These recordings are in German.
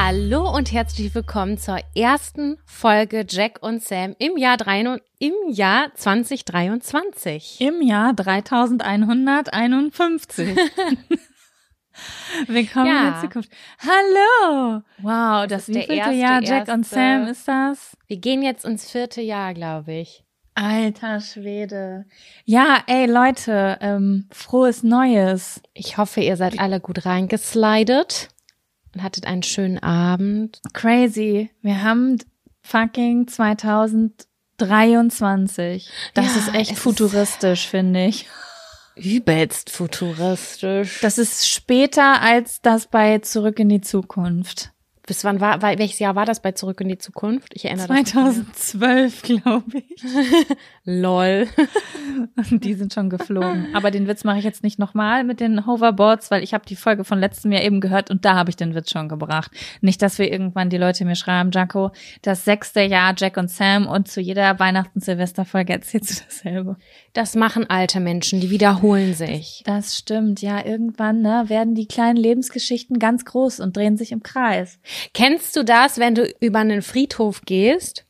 Hallo und herzlich willkommen zur ersten Folge Jack und Sam im Jahr, 3, im Jahr 2023. Im Jahr 3151. Willkommen ja. in der Zukunft. Hallo! Wow, das, das wievielte erste, Jahr Jack erste. und Sam ist das? Wir gehen jetzt ins vierte Jahr, glaube ich. Alter Schwede. Ja, ey Leute, ähm, frohes Neues. Ich hoffe, ihr seid alle gut reingeslidet und hattet einen schönen Abend. Crazy. Wir haben fucking 2023. Das ja, ist echt futuristisch, finde ich. Übelst futuristisch. Das ist später als das bei Zurück in die Zukunft. Bis wann war, welches Jahr war das bei Zurück in die Zukunft? Ich erinnere 2012, glaube ich. Lol. die sind schon geflogen. Aber den Witz mache ich jetzt nicht nochmal mit den Hoverboards, weil ich habe die Folge von letztem Jahr eben gehört und da habe ich den Witz schon gebracht. Nicht, dass wir irgendwann die Leute mir schreiben, Jaco, das sechste Jahr Jack und Sam und zu jeder Weihnachten Silvesterfolge erzählst du dasselbe. Das machen alte Menschen, die wiederholen sich. Das, das stimmt, ja. Irgendwann ne, werden die kleinen Lebensgeschichten ganz groß und drehen sich im Kreis. Kennst du das, wenn du über einen Friedhof gehst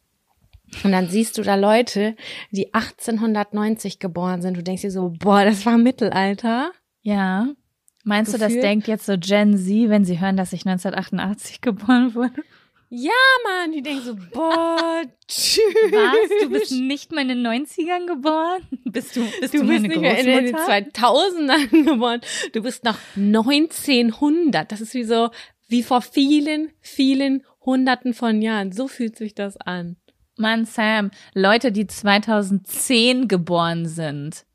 und dann siehst du da Leute, die 1890 geboren sind. Du denkst dir so, boah, das war Mittelalter. Ja. Meinst Gefühl? du, das denkt jetzt so Gen Z, wenn sie hören, dass ich 1988 geboren wurde? Ja, Mann, die denken so, boah, tschüss. Was? Du bist nicht mal in den 90ern geboren? Bist du, bist du, du bist nicht mehr in den 2000ern geboren. Du bist noch 1900. Das ist wie so, wie vor vielen, vielen Hunderten von Jahren. So fühlt sich das an. Mann, Sam, Leute, die 2010 geboren sind,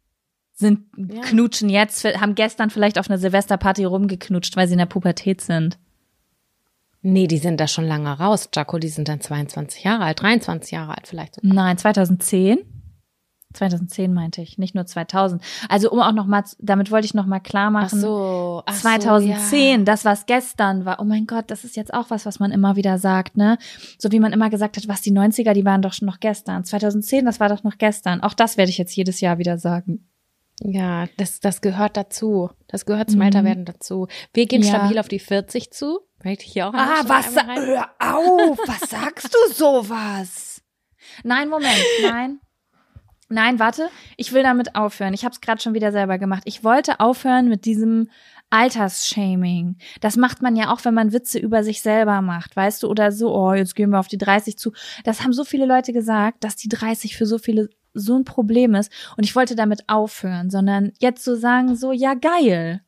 sind ja. knutschen jetzt, haben gestern vielleicht auf einer Silvesterparty rumgeknutscht, weil sie in der Pubertät sind. Nee, die sind da schon lange raus. Jaco, die sind dann 22 Jahre alt, 23 Jahre alt vielleicht sogar. Nein, 2010. 2010 meinte ich, nicht nur 2000. Also um auch noch mal, damit wollte ich noch mal klar machen. Ach so, ach 2010, so, ja. das was gestern war. Oh mein Gott, das ist jetzt auch was, was man immer wieder sagt, ne? So wie man immer gesagt hat, was die 90er, die waren doch schon noch gestern. 2010, das war doch noch gestern. Auch das werde ich jetzt jedes Jahr wieder sagen. Ja, das, das gehört dazu. Das gehört zum mhm. Älterwerden dazu. Wir gehen ja. stabil auf die 40 zu. Möchte ich hier auch Ah, was? Hör auf! Was sagst du sowas? Nein, Moment, nein. Nein, warte, ich will damit aufhören. Ich habe es gerade schon wieder selber gemacht. Ich wollte aufhören mit diesem Altersshaming. Das macht man ja auch, wenn man Witze über sich selber macht, weißt du, oder so, oh, jetzt gehen wir auf die 30 zu. Das haben so viele Leute gesagt, dass die 30 für so viele so ein Problem ist und ich wollte damit aufhören, sondern jetzt so sagen so, ja geil.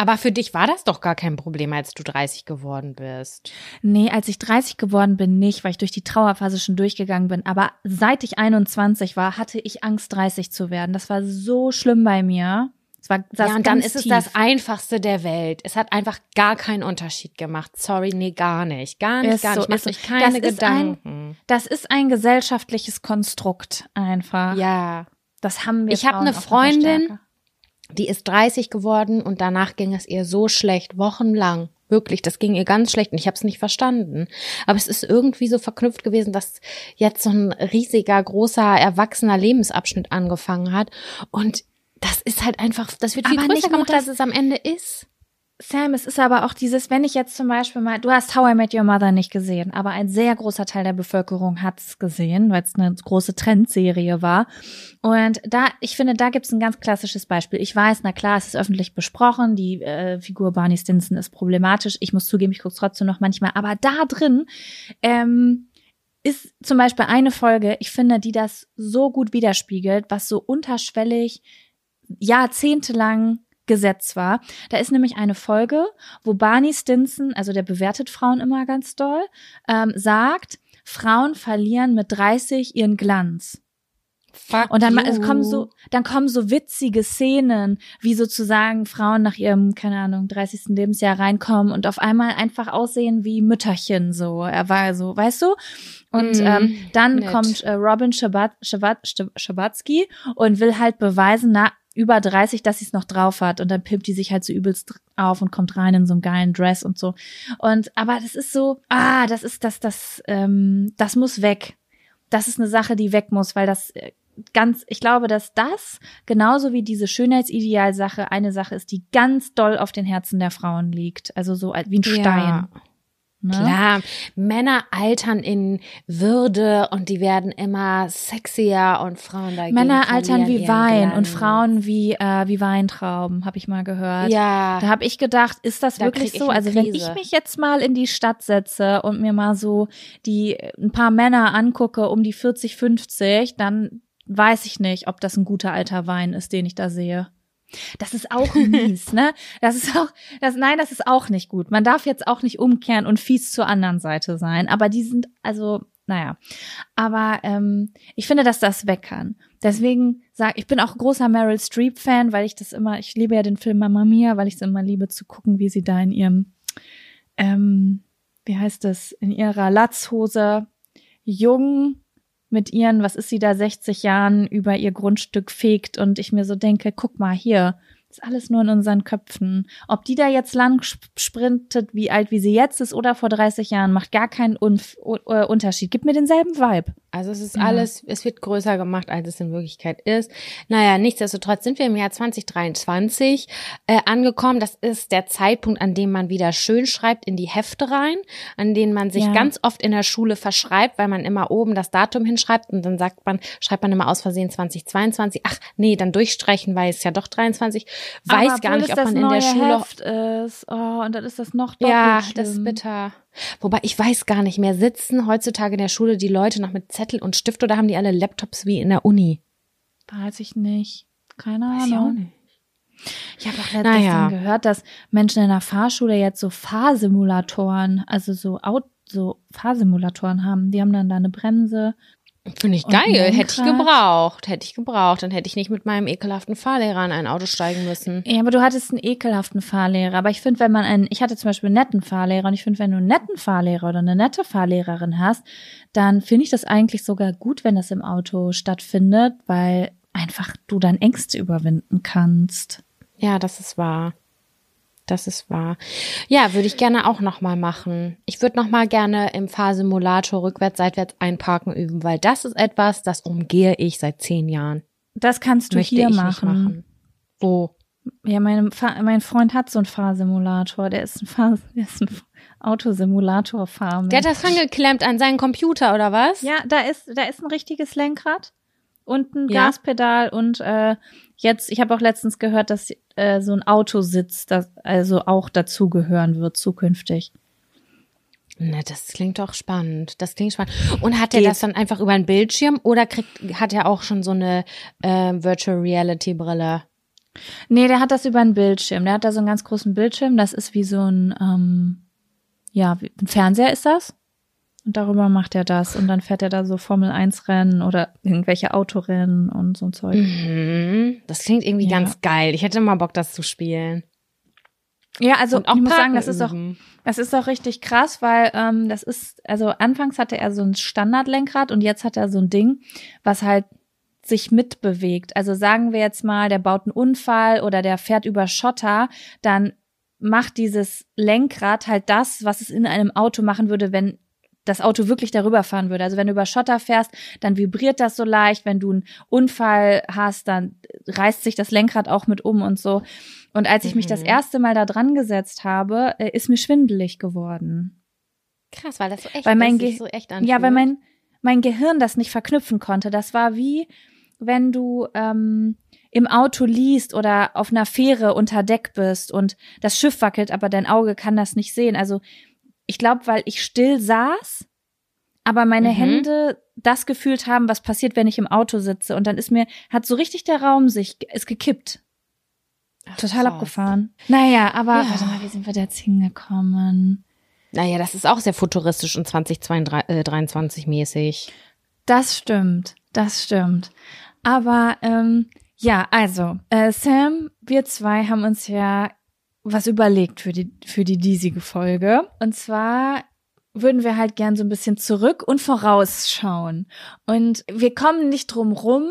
Aber für dich war das doch gar kein Problem, als du 30 geworden bist. Nee, als ich 30 geworden bin, nicht, weil ich durch die Trauerphase schon durchgegangen bin. Aber seit ich 21 war, hatte ich Angst, 30 zu werden. Das war so schlimm bei mir. Es war, ja, und dann ist tief. es das Einfachste der Welt. Es hat einfach gar keinen Unterschied gemacht. Sorry, nee, gar nicht. Gar nicht, ist gar so, nicht. Macht euch keine das Gedanken. Ein, das ist ein gesellschaftliches Konstrukt einfach. Ja. Das haben wir. Ich habe eine Freundin, die ist 30 geworden und danach ging es ihr so schlecht, wochenlang. Wirklich, das ging ihr ganz schlecht und ich habe es nicht verstanden. Aber es ist irgendwie so verknüpft gewesen, dass jetzt so ein riesiger, großer, erwachsener Lebensabschnitt angefangen hat. Und das ist halt einfach, das wird viel aber größer gemacht, als es am Ende ist. Sam, es ist aber auch dieses, wenn ich jetzt zum Beispiel mal, du hast How I Met Your Mother nicht gesehen, aber ein sehr großer Teil der Bevölkerung hat's gesehen, weil es eine große Trendserie war. Und da, ich finde, da gibt's ein ganz klassisches Beispiel. Ich weiß, na klar, es ist öffentlich besprochen, die äh, Figur Barney Stinson ist problematisch. Ich muss zugeben, ich gucke trotzdem noch manchmal. Aber da drin ähm, ist zum Beispiel eine Folge, ich finde, die das so gut widerspiegelt, was so unterschwellig jahrzehntelang Gesetz war. Da ist nämlich eine Folge, wo Barney Stinson, also der bewertet Frauen immer ganz doll, ähm, sagt, Frauen verlieren mit 30 ihren Glanz. Fuck und dann you. kommen so, dann kommen so witzige Szenen, wie sozusagen Frauen nach ihrem, keine Ahnung, 30. Lebensjahr reinkommen und auf einmal einfach aussehen wie Mütterchen, so. Er war so, weißt du? Und mm, ähm, dann nett. kommt äh, Robin Schabat, Schabat, Schabatsky und will halt beweisen, na, über 30, dass sie es noch drauf hat und dann pimpt die sich halt so übelst auf und kommt rein in so einem geilen Dress und so. Und aber das ist so, ah, das ist das, das, ähm, das muss weg. Das ist eine Sache, die weg muss, weil das äh, ganz, ich glaube, dass das genauso wie diese Schönheitsideal-Sache eine Sache ist, die ganz doll auf den Herzen der Frauen liegt. Also so wie ein Stein. Ja. Ne? Klar, Männer altern in Würde und die werden immer sexier und Frauen dagegen Männer altern wie Wein Glanz. und Frauen wie äh, wie Weintrauben, habe ich mal gehört. Ja. Da habe ich gedacht, ist das da wirklich so? Also wenn ich mich jetzt mal in die Stadt setze und mir mal so die ein paar Männer angucke um die 40, 50, dann weiß ich nicht, ob das ein guter alter Wein ist, den ich da sehe. Das ist auch mies, ne? Das ist auch, das, nein, das ist auch nicht gut. Man darf jetzt auch nicht umkehren und fies zur anderen Seite sein. Aber die sind, also, naja. Aber ähm, ich finde, dass das weg kann. Deswegen sag, ich bin auch großer Meryl Streep Fan, weil ich das immer, ich liebe ja den Film Mamma Mia, weil ich es immer liebe zu gucken, wie sie da in ihrem, ähm, wie heißt das, in ihrer Latzhose jung mit ihren, was ist sie da, 60 Jahren über ihr Grundstück fegt und ich mir so denke, guck mal hier, ist alles nur in unseren Köpfen. Ob die da jetzt lang sprintet, wie alt wie sie jetzt ist oder vor 30 Jahren, macht gar keinen Unf äh, Unterschied. Gib mir denselben Vibe. Also es ist ja. alles, es wird größer gemacht, als es in Wirklichkeit ist. Naja, nichtsdestotrotz sind wir im Jahr 2023 äh, angekommen. Das ist der Zeitpunkt, an dem man wieder schön schreibt in die Hefte rein, an denen man sich ja. ganz oft in der Schule verschreibt, weil man immer oben das Datum hinschreibt und dann sagt man, schreibt man immer aus Versehen 2022. Ach nee, dann durchstreichen, weil es ja doch 23. Weiß Aber gar nicht, ob man in der Schule Heft ist. Oh, und dann ist das noch doppelt Ja, schlimm. das ist bitter. Wobei ich weiß gar nicht mehr, sitzen heutzutage in der Schule die Leute noch mit Zettel und Stift oder haben die alle Laptops wie in der Uni? Weiß ich nicht. Keine Ahnung. Weiß ich auch nicht. Ich habe auch letztens naja. gehört, dass Menschen in der Fahrschule jetzt so Fahrsimulatoren, also so, Out so Fahrsimulatoren haben. Die haben dann da eine Bremse, Finde ich geil. Hätte ich gebraucht. Hätte ich gebraucht. Dann hätte ich nicht mit meinem ekelhaften Fahrlehrer in ein Auto steigen müssen. Ja, aber du hattest einen ekelhaften Fahrlehrer. Aber ich finde, wenn man einen, ich hatte zum Beispiel einen netten Fahrlehrer und ich finde, wenn du einen netten Fahrlehrer oder eine nette Fahrlehrerin hast, dann finde ich das eigentlich sogar gut, wenn das im Auto stattfindet, weil einfach du dann Ängste überwinden kannst. Ja, das ist wahr. Das ist wahr. Ja, würde ich gerne auch nochmal machen. Ich würde nochmal gerne im Fahrsimulator rückwärts, seitwärts einparken üben, weil das ist etwas, das umgehe ich seit zehn Jahren. Das kannst du Möchte hier machen. machen. Wo? Ja, mein, mein Freund hat so einen Fahrsimulator. Der ist ein, Fahr der ist ein Autosimulator fahren. Der hat das angeklemmt an seinen Computer oder was? Ja, da ist da ist ein richtiges Lenkrad und ein ja. Gaspedal und äh, jetzt, ich habe auch letztens gehört, dass äh, so ein Autositz das also auch dazugehören wird zukünftig. Na, das klingt doch spannend. Das klingt spannend. Und hat er das dann einfach über einen Bildschirm oder kriegt, hat er auch schon so eine äh, Virtual Reality Brille? Nee, der hat das über einen Bildschirm. Der hat da so einen ganz großen Bildschirm. Das ist wie so ein, ähm, ja, ein Fernseher ist das. Und darüber macht er das. Und dann fährt er da so Formel 1 Rennen oder irgendwelche Autorennen und so ein Zeug. Mhm. Das klingt irgendwie Ja. ganz geil. Ich hätte mal Bock, das zu spielen. Ja, also ich muss sagen, Parken das ist auch, üben. das ist auch richtig krass, weil ähm, das ist, also anfangs hatte er so ein Standardlenkrad und jetzt hat er so ein Ding, was halt sich mitbewegt. Also sagen wir jetzt mal, der baut einen Unfall oder der fährt über Schotter, dann macht dieses Lenkrad halt das, was es in einem Auto machen würde, wenn das Auto wirklich darüber fahren würde. Also wenn du über Schotter fährst, dann vibriert das so leicht. Wenn du einen Unfall hast, dann reißt sich das Lenkrad auch mit um und so. Und als ich mich das Mhm. erste Mal da dran gesetzt habe, äh, ist mir schwindelig geworden. Krass, weil das so echt, Weil mein Ge- so echt anfühlt. Ja, weil mein, mein Gehirn das nicht verknüpfen konnte. Das war wie, wenn du ähm, im Auto liest oder auf einer Fähre unter Deck bist und das Schiff wackelt, aber dein Auge kann das nicht sehen. Also ich glaube, weil ich still saß, aber meine Mhm. Hände das gefühlt haben, was passiert, wenn ich im Auto sitze. Und dann ist mir, hat so richtig der Raum sich, ist gekippt. Ach, Total krass. abgefahren. Naja, aber Ja. warte mal, wie sind wir da jetzt hingekommen? Naja, das ist auch sehr futuristisch und 2023 mäßig. Das stimmt, das stimmt. Aber ähm, ja, also äh, Sam, wir zwei haben uns ja was überlegt für die für die diesige Folge. Und zwar würden wir halt gern so ein bisschen zurück und vorausschauen. Und wir kommen nicht drum rum.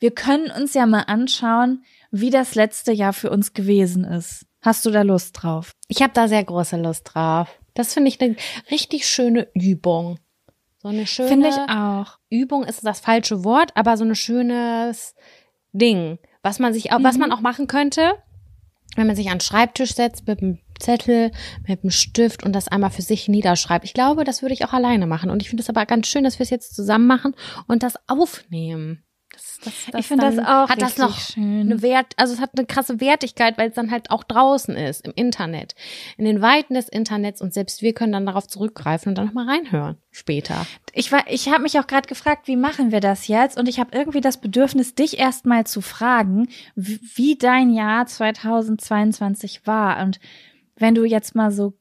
Wir können uns ja mal anschauen, wie das letzte Jahr für uns gewesen ist. Hast du da Lust drauf? Ich habe da sehr große Lust drauf. Das finde ich eine richtig schöne Übung. So eine schöne Finde ich auch. Übung ist das falsche Wort, aber so ein schönes Ding, was man sich, auch, was Mhm. man auch machen könnte, wenn man sich an den Schreibtisch setzt mit einem Zettel, mit einem Stift und das einmal für sich niederschreibt. Ich glaube, das würde ich auch alleine machen. Und ich finde es aber ganz schön, dass wir es jetzt zusammen machen und das aufnehmen. Das, das, das ich finde das auch Hat das noch schön. eine Wert, also es hat eine krasse Wertigkeit, weil es dann halt auch draußen ist, im Internet, in den Weiten des Internets und selbst wir können dann darauf zurückgreifen und dann nochmal reinhören später. Ich war, ich habe mich auch gerade gefragt, wie machen wir das jetzt? Und ich habe irgendwie das Bedürfnis, dich erstmal zu fragen, wie, wie dein Jahr 2022 war. Und wenn du jetzt mal so,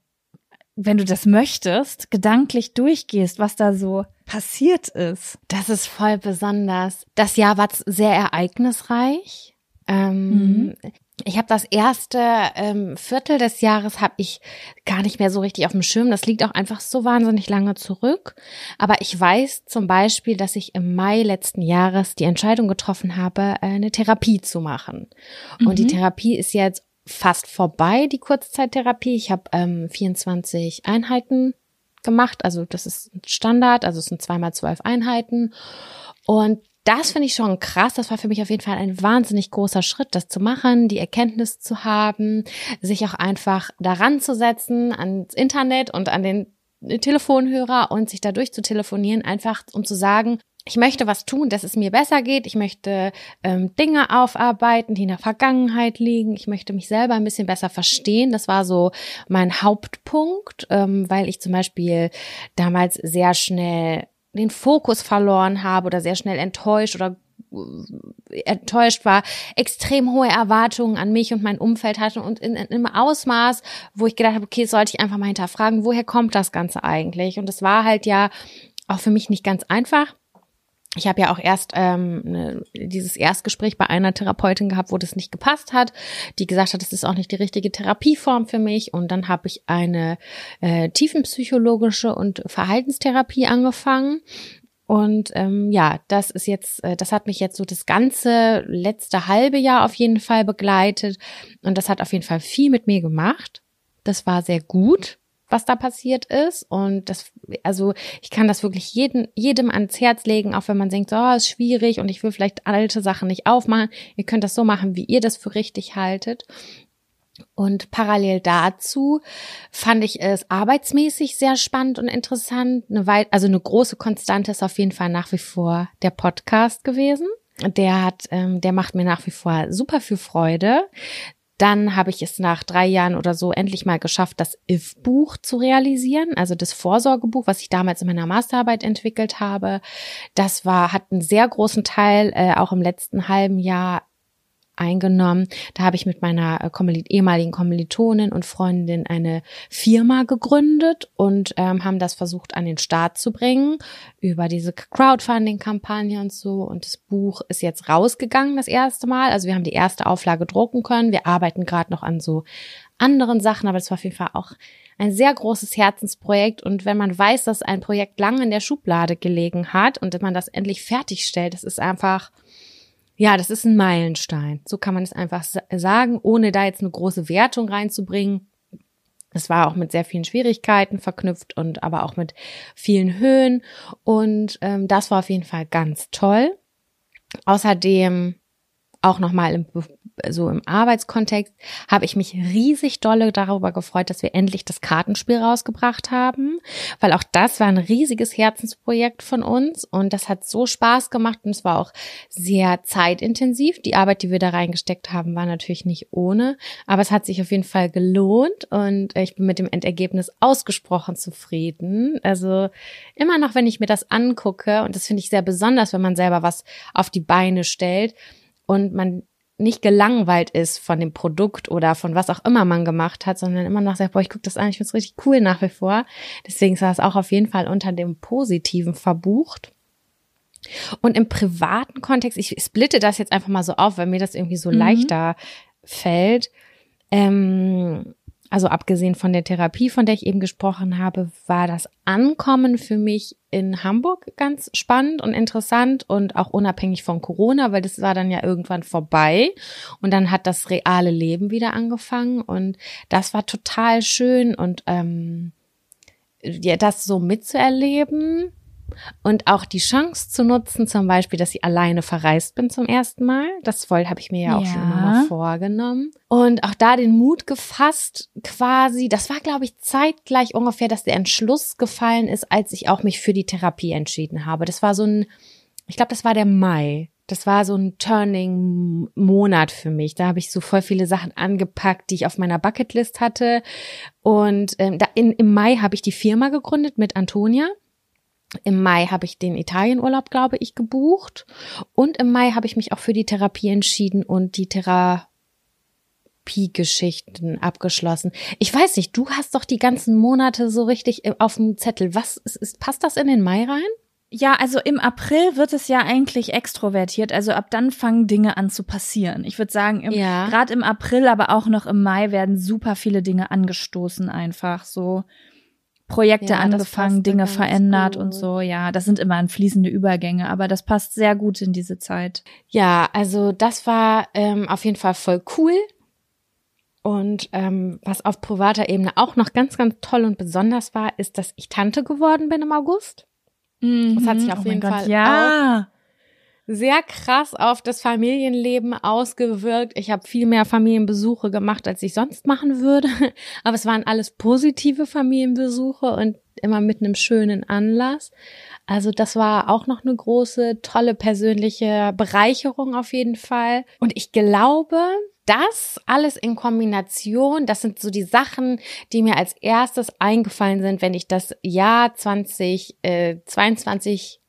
wenn du das möchtest, gedanklich durchgehst, was da so passiert ist. Das ist voll besonders. Das Jahr war sehr ereignisreich. Ähm, Ich habe das erste ähm, Viertel des Jahres habe ich gar nicht mehr so richtig auf dem Schirm. Das liegt auch einfach so wahnsinnig lange zurück. Aber ich weiß zum Beispiel, dass ich im Mai letzten Jahres die Entscheidung getroffen habe, äh, eine Therapie zu machen. Und die Mhm. Therapie ist jetzt fast vorbei, die Kurzzeittherapie. Ich habe ähm, 24 Einheiten gemacht. Also das ist ein Standard, also es sind zweimal zwölf Einheiten. Und das finde ich schon krass. Das war für mich auf jeden Fall ein wahnsinnig großer Schritt, das zu machen, die Erkenntnis zu haben, sich auch einfach daran zu setzen, ans Internet und an den Telefonhörer und sich dadurch zu telefonieren, einfach um zu sagen, ich möchte was tun, dass es mir besser geht. Ich möchte ähm, Dinge aufarbeiten, die in der Vergangenheit liegen. Ich möchte mich selber ein bisschen besser verstehen. Das war so mein Hauptpunkt, ähm, weil ich zum Beispiel damals sehr schnell den Fokus verloren habe oder sehr schnell enttäuscht oder äh, enttäuscht war, extrem hohe Erwartungen an mich und mein Umfeld hatte und in, in einem Ausmaß, wo ich gedacht habe, okay, sollte ich einfach mal hinterfragen, woher kommt das Ganze eigentlich? Und es war halt ja auch für mich nicht ganz einfach. Ich habe ja auch erst ähm, ne, dieses Erstgespräch bei einer Therapeutin gehabt, wo das nicht gepasst hat, die gesagt hat, das ist auch nicht die richtige Therapieform für mich. Und dann habe ich eine äh, tiefenpsychologische und Verhaltenstherapie angefangen. Und ähm, ja, das ist jetzt, äh, das hat mich jetzt so das ganze letzte halbe Jahr auf jeden Fall begleitet. Und das hat auf jeden Fall viel mit mir gemacht. Das war sehr gut was da passiert ist. Und das, also ich kann das wirklich jedem, jedem ans Herz legen, auch wenn man denkt, oh, ist schwierig und ich will vielleicht alte Sachen nicht aufmachen. Ihr könnt das so machen, wie ihr das für richtig haltet. Und parallel dazu fand ich es arbeitsmäßig sehr spannend und interessant. Eine weit, also eine große Konstante ist auf jeden Fall nach wie vor der Podcast gewesen. Der hat, ähm, der macht mir nach wie vor super viel Freude. Dann habe ich es nach drei Jahren oder so endlich mal geschafft, das IF-Buch zu realisieren, also das Vorsorgebuch, was ich damals in meiner Masterarbeit entwickelt habe. Das war, hat einen sehr großen Teil äh, auch im letzten halben Jahr eingenommen. Da habe ich mit meiner äh, ehemaligen Kommilitonin und Freundin eine Firma gegründet und ähm, haben das versucht an den Start zu bringen über diese Crowdfunding-Kampagne und so. Und das Buch ist jetzt rausgegangen das erste Mal. Also wir haben die erste Auflage drucken können. Wir arbeiten gerade noch an so anderen Sachen, aber das war auf jeden Fall auch ein sehr großes Herzensprojekt. Und wenn man weiß, dass ein Projekt lange in der Schublade gelegen hat und man das endlich fertigstellt, das ist einfach ja, das ist ein Meilenstein. So kann man es einfach sagen, ohne da jetzt eine große Wertung reinzubringen. Es war auch mit sehr vielen Schwierigkeiten verknüpft und aber auch mit vielen Höhen. Und ähm, das war auf jeden Fall ganz toll. Außerdem auch nochmal im so im Arbeitskontext habe ich mich riesig dolle darüber gefreut, dass wir endlich das Kartenspiel rausgebracht haben, weil auch das war ein riesiges Herzensprojekt von uns und das hat so Spaß gemacht und es war auch sehr zeitintensiv. Die Arbeit, die wir da reingesteckt haben, war natürlich nicht ohne, aber es hat sich auf jeden Fall gelohnt und ich bin mit dem Endergebnis ausgesprochen zufrieden. Also immer noch, wenn ich mir das angucke und das finde ich sehr besonders, wenn man selber was auf die Beine stellt und man nicht gelangweilt ist von dem Produkt oder von was auch immer man gemacht hat, sondern immer noch sagt, boah, ich gucke das an, ich finde es richtig cool nach wie vor. Deswegen ist das auch auf jeden Fall unter dem Positiven verbucht. Und im privaten Kontext, ich splitte das jetzt einfach mal so auf, weil mir das irgendwie so mhm. leichter fällt. Ähm, also abgesehen von der Therapie, von der ich eben gesprochen habe, war das Ankommen für mich in Hamburg ganz spannend und interessant und auch unabhängig von Corona, weil das war dann ja irgendwann vorbei und dann hat das reale Leben wieder angefangen und das war total schön und ähm, ja, das so mitzuerleben und auch die Chance zu nutzen, zum Beispiel, dass ich alleine verreist bin zum ersten Mal. Das voll habe ich mir ja auch ja. schon immer mal vorgenommen. Und auch da den Mut gefasst, quasi, das war, glaube ich, zeitgleich ungefähr, dass der Entschluss gefallen ist, als ich auch mich für die Therapie entschieden habe. Das war so ein, ich glaube, das war der Mai. Das war so ein Turning-Monat für mich. Da habe ich so voll viele Sachen angepackt, die ich auf meiner Bucketlist hatte. Und ähm, da in, im Mai habe ich die Firma gegründet mit Antonia. Im Mai habe ich den Italienurlaub, glaube ich, gebucht. Und im Mai habe ich mich auch für die Therapie entschieden und die Therapiegeschichten abgeschlossen. Ich weiß nicht, du hast doch die ganzen Monate so richtig auf dem Zettel. Was ist, ist passt das in den Mai rein? Ja, also im April wird es ja eigentlich extrovertiert. Also ab dann fangen Dinge an zu passieren. Ich würde sagen, ja. gerade im April, aber auch noch im Mai werden super viele Dinge angestoßen einfach so. Projekte ja, angefangen, Dinge verändert gut. und so. Ja, das sind immer fließende Übergänge, aber das passt sehr gut in diese Zeit. Ja, also das war ähm, auf jeden Fall voll cool. Und ähm, was auf privater Ebene auch noch ganz, ganz toll und besonders war, ist, dass ich Tante geworden bin im August. Mhm. Das hat sich auf oh jeden Fall ja. Sehr krass auf das Familienleben ausgewirkt. Ich habe viel mehr Familienbesuche gemacht, als ich sonst machen würde. Aber es waren alles positive Familienbesuche und immer mit einem schönen Anlass. Also das war auch noch eine große, tolle persönliche Bereicherung auf jeden Fall. Und ich glaube, das alles in Kombination, das sind so die Sachen, die mir als erstes eingefallen sind, wenn ich das Jahr 2022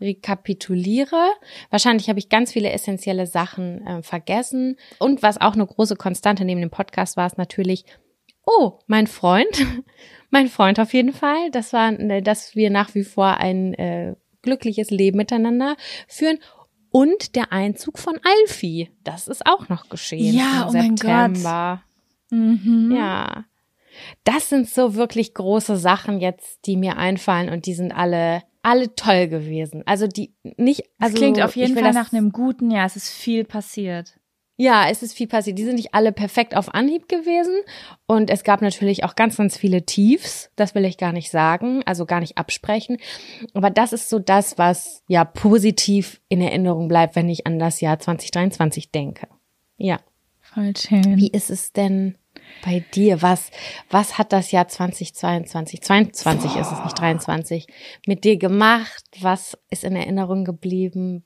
rekapituliere. Wahrscheinlich habe ich ganz viele essentielle Sachen äh, vergessen. Und was auch eine große Konstante neben dem Podcast war, ist natürlich, oh, mein Freund, mein Freund auf jeden Fall. Das war, äh, dass wir nach wie vor ein äh, glückliches Leben miteinander führen. Und der Einzug von Alfie, das ist auch noch geschehen. Ja, im oh September. mein Gott. Mhm. Ja. Das sind so wirklich große Sachen jetzt, die mir einfallen und die sind alle alle toll gewesen. Also die nicht. Also das klingt auf jeden Fall nach einem guten. Ja, es ist viel passiert. Ja, es ist viel passiert. Die sind nicht alle perfekt auf Anhieb gewesen. Und es gab natürlich auch ganz, ganz viele Tiefs. Das will ich gar nicht sagen, also gar nicht absprechen. Aber das ist so das, was ja positiv in Erinnerung bleibt, wenn ich an das Jahr 2023 denke. Ja. Voll schön. Wie ist es denn bei dir? Was, was hat das Jahr 2022, 22 Boah. ist es nicht 23, mit dir gemacht? Was ist in Erinnerung geblieben?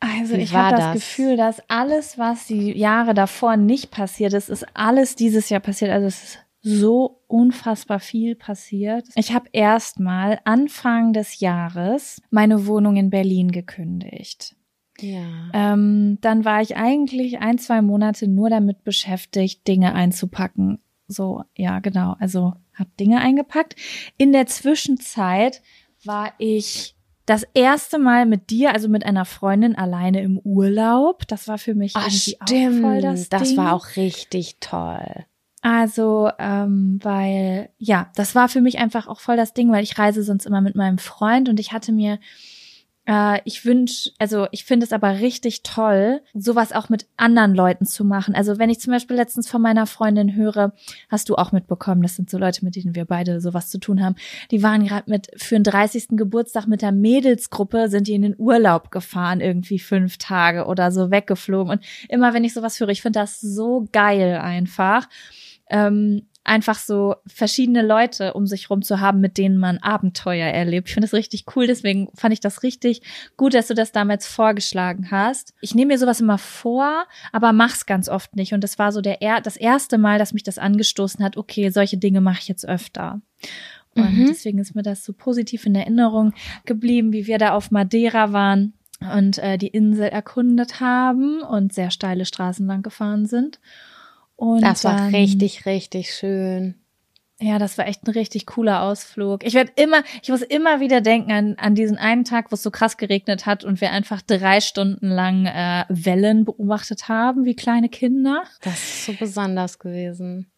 Also Wie ich habe das, das, Gefühl, dass alles, was die Jahre davor nicht passiert ist, ist alles dieses Jahr passiert. Also es ist so unfassbar viel passiert. Ich habe erstmal Anfang des Jahres meine Wohnung in Berlin gekündigt. Ja. Ähm, dann war ich eigentlich ein, zwei Monate nur damit beschäftigt, Dinge einzupacken. So, ja, genau. Also hab Dinge eingepackt. In der Zwischenzeit war ich das erste Mal mit dir, also mit einer Freundin alleine im Urlaub. Das war für mich Ach, irgendwie stimmt. auch voll das, das Ding. war auch richtig toll. Also, ähm, weil, ja, das war für mich einfach auch voll das Ding, weil ich reise sonst immer mit meinem Freund und ich hatte mir, äh, ich wünsch, also ich finde es aber richtig toll, sowas auch mit anderen Leuten zu machen. Also wenn ich zum Beispiel letztens von meiner Freundin höre, hast du auch mitbekommen, das sind so Leute, mit denen wir beide sowas zu tun haben, die waren gerade mit für den 30. Geburtstag mit der Mädelsgruppe, sind die in den Urlaub gefahren, irgendwie fünf Tage oder so weggeflogen. Und immer wenn ich sowas höre, ich finde das so geil einfach ähm, einfach so verschiedene Leute um sich rum zu haben, mit denen man Abenteuer erlebt. Ich finde das richtig cool, deswegen fand ich das richtig gut, dass du das damals vorgeschlagen hast. Ich nehme mir sowas immer vor, aber mach's ganz oft nicht. Und das war so der er das erste Mal, dass mich das angestoßen hat, okay, solche Dinge mache ich jetzt öfter. Und Mhm. deswegen ist mir das so positiv in Erinnerung geblieben, wie wir da auf Madeira waren und äh, die Insel erkundet haben und sehr steile Straßen lang gefahren sind. Und Das war dann- richtig, richtig schön. ja, das war echt ein richtig cooler Ausflug. Ich werde immer, ich muss immer wieder denken an, an diesen einen Tag, wo es so krass geregnet hat und wir einfach drei Stunden lang äh, Wellen beobachtet haben, wie kleine Kinder. Das ist so besonders gewesen.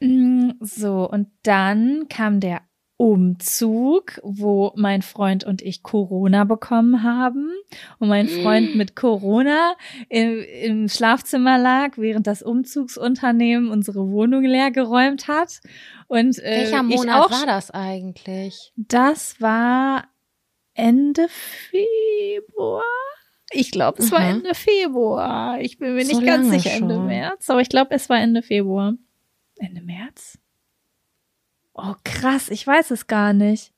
Mm, So, und dann kam der Umzug, wo mein Freund und ich Corona bekommen haben und mein Freund mit Corona im, im Schlafzimmer lag, während das Umzugsunternehmen unsere Wohnung leer geräumt hat. Und äh, Welcher ich Monat auch war das eigentlich? das war Ende Februar. Ich glaube, es war. Ende Februar. Ich bin mir So nicht ganz sicher, Ende schon. März, aber ich glaube, es war Ende Februar. Ende März? Oh, krass, ich weiß es gar nicht.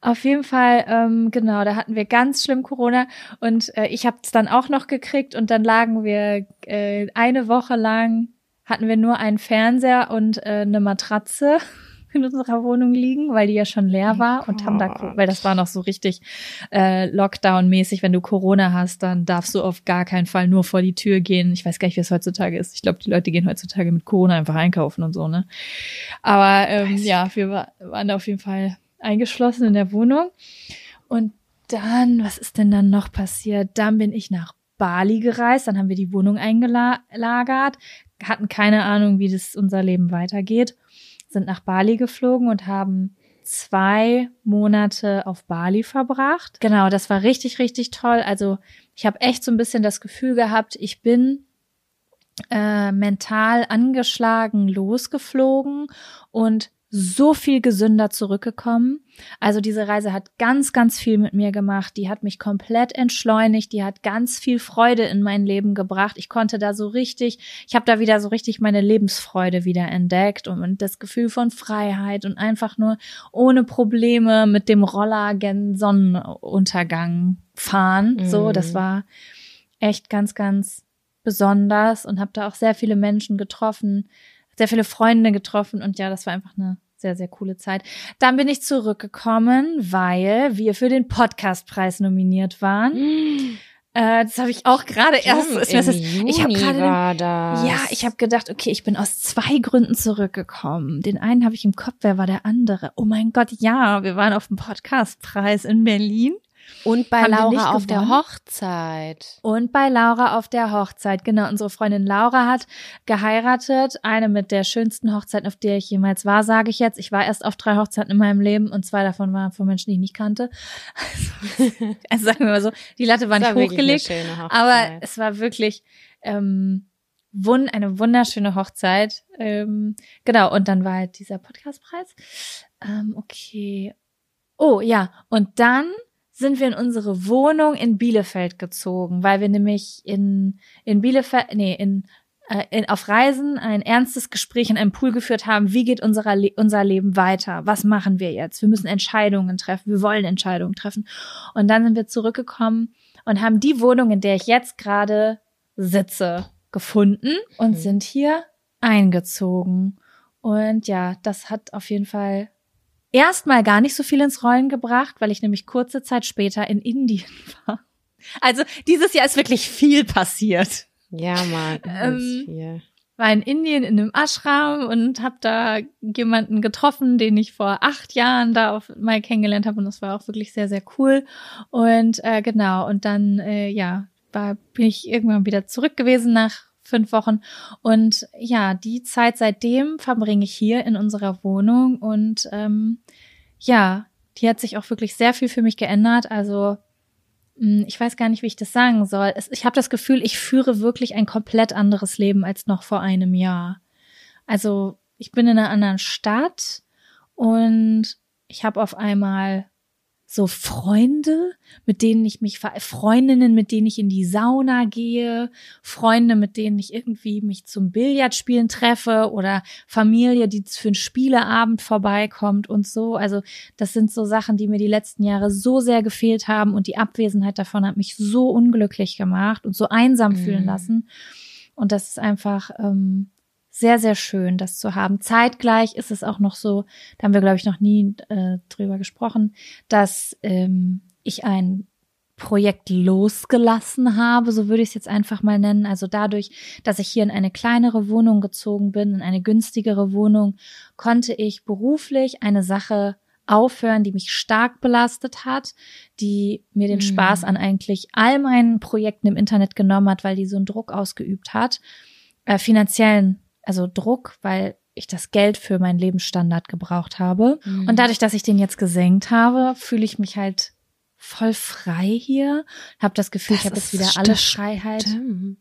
Auf jeden Fall, ähm, genau, da hatten wir ganz schlimm Corona und äh, ich habe es dann auch noch gekriegt und dann lagen wir äh, eine Woche lang, hatten wir nur einen Fernseher und äh, eine Matratze in unserer Wohnung liegen, weil die ja schon leer Oh war und haben da, weil das war noch so richtig äh, Lockdown-mäßig, wenn du Corona hast, dann darfst du auf gar keinen Fall nur vor die Tür gehen. Ich weiß gar nicht, wie es heutzutage ist. Ich glaube, die Leute gehen heutzutage mit Corona einfach einkaufen und so, ne? Aber ähm, ja, wir war, waren da auf jeden Fall eingeschlossen in der Wohnung. Und dann, was ist denn dann noch passiert? Dann bin ich nach Bali gereist, dann haben wir die Wohnung eingelagert, hatten keine Ahnung, wie das unser Leben weitergeht, sind nach Bali geflogen und haben zwei Monate auf Bali verbracht. Genau, das war richtig, richtig toll. Also ich habe echt so ein bisschen das Gefühl gehabt, ich bin äh, mental angeschlagen losgeflogen und so viel gesünder zurückgekommen. Also diese Reise hat ganz, ganz viel mit mir gemacht. Die hat mich komplett entschleunigt. Die hat ganz viel Freude in mein Leben gebracht. Ich konnte da so richtig, ich habe da wieder so richtig meine Lebensfreude wieder entdeckt und, und das Gefühl von Freiheit und einfach nur ohne Probleme mit dem Roller gen Sonnenuntergang fahren. So, Mhm. das war echt ganz, ganz besonders und habe da auch sehr viele Menschen getroffen, sehr viele Freunde getroffen und ja, das war einfach eine sehr, sehr coole Zeit. Dann bin ich zurückgekommen, weil wir für den Podcastpreis nominiert waren. Äh, das habe ich auch gerade erst. Ist im jetzt- ich habe gerade ja, ich habe gedacht, okay, ich bin aus zwei Gründen zurückgekommen. Den einen habe ich im Kopf, wer war der andere? Oh mein Gott, ja, wir waren auf dem Podcastpreis in Berlin. Und bei Haben Laura auf der? Hochzeit. Und bei Laura auf der Hochzeit. Genau, unsere Freundin Laura hat geheiratet. Eine mit der schönsten Hochzeiten, auf der ich jemals war, sage ich jetzt. Ich war erst auf drei Hochzeiten in meinem Leben und zwei davon waren von Menschen, die ich nicht kannte. Also, also sagen wir mal so, die Latte war Das nicht wirklich hochgelegt. Aber es war wirklich ähm, wun eine wunderschöne Hochzeit. Ähm, genau, und dann war halt dieser Podcastpreis. Ähm, okay. Oh ja, und dann sind wir in unsere Wohnung in Bielefeld gezogen, weil wir nämlich in, in Bielefeld, nee, in, äh, in, auf Reisen ein ernstes Gespräch in einem Pool geführt haben. Wie geht unser, Le unser Leben weiter? Was machen wir jetzt? Wir müssen Entscheidungen treffen. Wir wollen Entscheidungen treffen. Und dann sind wir zurückgekommen und haben die Wohnung, in der ich jetzt gerade sitze, gefunden und Mhm. sind hier eingezogen. Und ja, das hat auf jeden Fall erstmal gar nicht so viel ins Rollen gebracht, weil ich nämlich kurze Zeit später in Indien war. Also dieses Jahr ist wirklich viel passiert. Ja, Mann. Ähm, viel. war in Indien in einem Ashram und habe da jemanden getroffen, den ich vor acht Jahren da auf mal kennengelernt habe und das war auch wirklich sehr sehr cool und äh, genau und dann äh, ja war bin ich irgendwann wieder zurück gewesen nach fünf Wochen und ja die Zeit seitdem verbringe ich hier in unserer Wohnung und ähm, ja die hat sich auch wirklich sehr viel für mich geändert also mh, ich weiß gar nicht, wie ich das sagen soll. Ich habe das Gefühl, ich führe wirklich ein komplett anderes Leben als noch vor einem Jahr. Also ich bin in einer anderen Stadt und ich habe auf einmal so Freunde, mit denen ich mich, Freundinnen, mit denen ich in die Sauna gehe, Freunde, mit denen ich irgendwie mich zum Billardspielen treffe oder Familie, die für einen Spieleabend vorbeikommt und so. Also das sind so Sachen, die mir die letzten Jahre so sehr gefehlt haben und die Abwesenheit davon hat mich so unglücklich gemacht und so einsam fühlen Mhm. lassen. Und das ist einfach ähm, sehr, sehr schön, das zu haben. Zeitgleich ist es auch noch so, da haben wir, glaube ich, noch nie äh, drüber gesprochen, dass ähm, ich ein Projekt losgelassen habe, so würde ich es jetzt einfach mal nennen. Also dadurch, dass ich hier in eine kleinere Wohnung gezogen bin, in eine günstigere Wohnung, konnte ich beruflich eine Sache aufhören, die mich stark belastet hat, die mir den Mhm. Spaß an eigentlich all meinen Projekten im Internet genommen hat, weil die so einen Druck ausgeübt hat, äh, finanziellen, also Druck, weil ich das Geld für meinen Lebensstandard gebraucht habe. Mhm. Und dadurch, dass ich den jetzt gesenkt habe, fühle ich mich halt voll frei hier. Habe das Gefühl, ich Das habe jetzt wieder alle Freiheit. Stimmt.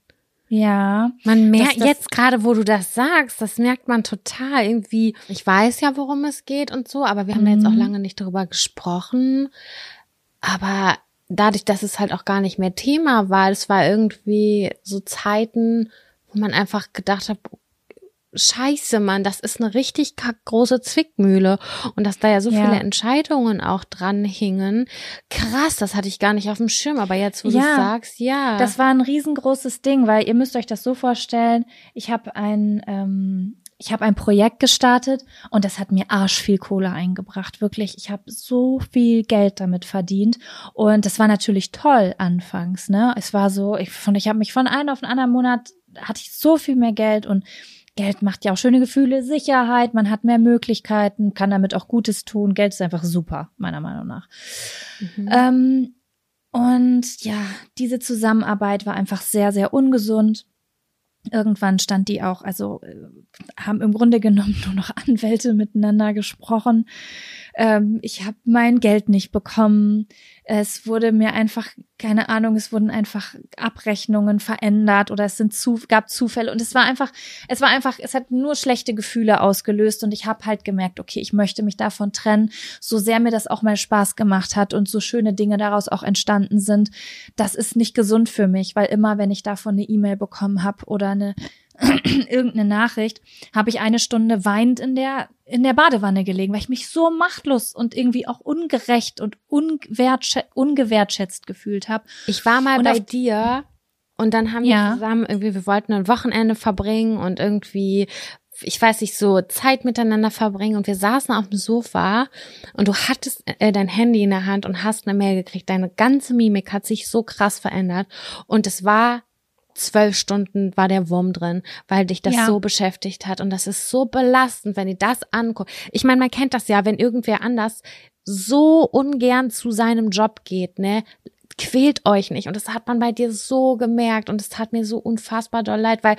Ja. Man merkt jetzt gerade, wo du das sagst, das merkt man total irgendwie. Ich weiß ja, worum es geht und so, aber wir haben da jetzt auch Mhm. lange nicht darüber gesprochen. Aber dadurch, dass es halt auch gar nicht mehr Thema war, es war irgendwie so Zeiten, wo man einfach gedacht hat, Scheiße, Mann, das ist eine richtig große Zwickmühle und dass da ja so Ja. viele Entscheidungen auch dran hingen. Krass, das hatte ich gar nicht auf dem Schirm, aber jetzt, wo du Ja, sagst, ja. Das war ein riesengroßes Ding, weil ihr müsst euch das so vorstellen. Ich habe ein, ähm, ich habe ein Projekt gestartet und das hat mir arsch viel Kohle eingebracht. Wirklich, ich habe so viel Geld damit verdient und das war natürlich toll anfangs. Ne, es war so, ich von, ich habe mich von einem auf den anderen Monat hatte ich so viel mehr Geld und Geld macht ja auch schöne Gefühle, Sicherheit, man hat mehr Möglichkeiten, kann damit auch Gutes tun. Geld ist einfach super, meiner Meinung nach. Mhm. Ähm, und ja, diese Zusammenarbeit war einfach sehr, sehr ungesund. Irgendwann stand die auch, also äh, haben im Grunde genommen nur noch Anwälte miteinander gesprochen. Ähm, ich habe mein Geld nicht bekommen. Es wurde mir einfach, keine Ahnung, es wurden einfach Abrechnungen verändert oder es sind zu, gab Zufälle und es war einfach, es war einfach, es hat nur schlechte Gefühle ausgelöst und ich habe halt gemerkt, okay, ich möchte mich davon trennen, so sehr mir das auch mal Spaß gemacht hat und so schöne Dinge daraus auch entstanden sind. Das ist nicht gesund für mich, weil immer, wenn ich davon eine E-Mail bekommen habe oder eine irgendeine Nachricht, habe ich eine Stunde weinend in der in der Badewanne gelegen, weil ich mich so machtlos und irgendwie auch ungerecht und unwertschä ungewertschätzt gefühlt habe. Ich war mal Und bei dir und dann haben Ja. wir zusammen irgendwie, wir wollten ein Wochenende verbringen und irgendwie, ich weiß nicht, so Zeit miteinander verbringen und wir saßen auf dem Sofa und du hattest äh, dein Handy in der Hand und hast eine Mail gekriegt. Deine ganze Mimik hat sich so krass verändert und es war zwölf Stunden war der Wurm drin, weil dich das Ja. so beschäftigt hat und das ist so belastend, wenn ihr das anguckt. Ich meine, man kennt das ja, wenn irgendwer anders so ungern zu seinem Job geht, ne? Quält euch nicht. Und das hat man bei dir so gemerkt und es tat mir so unfassbar doll leid, weil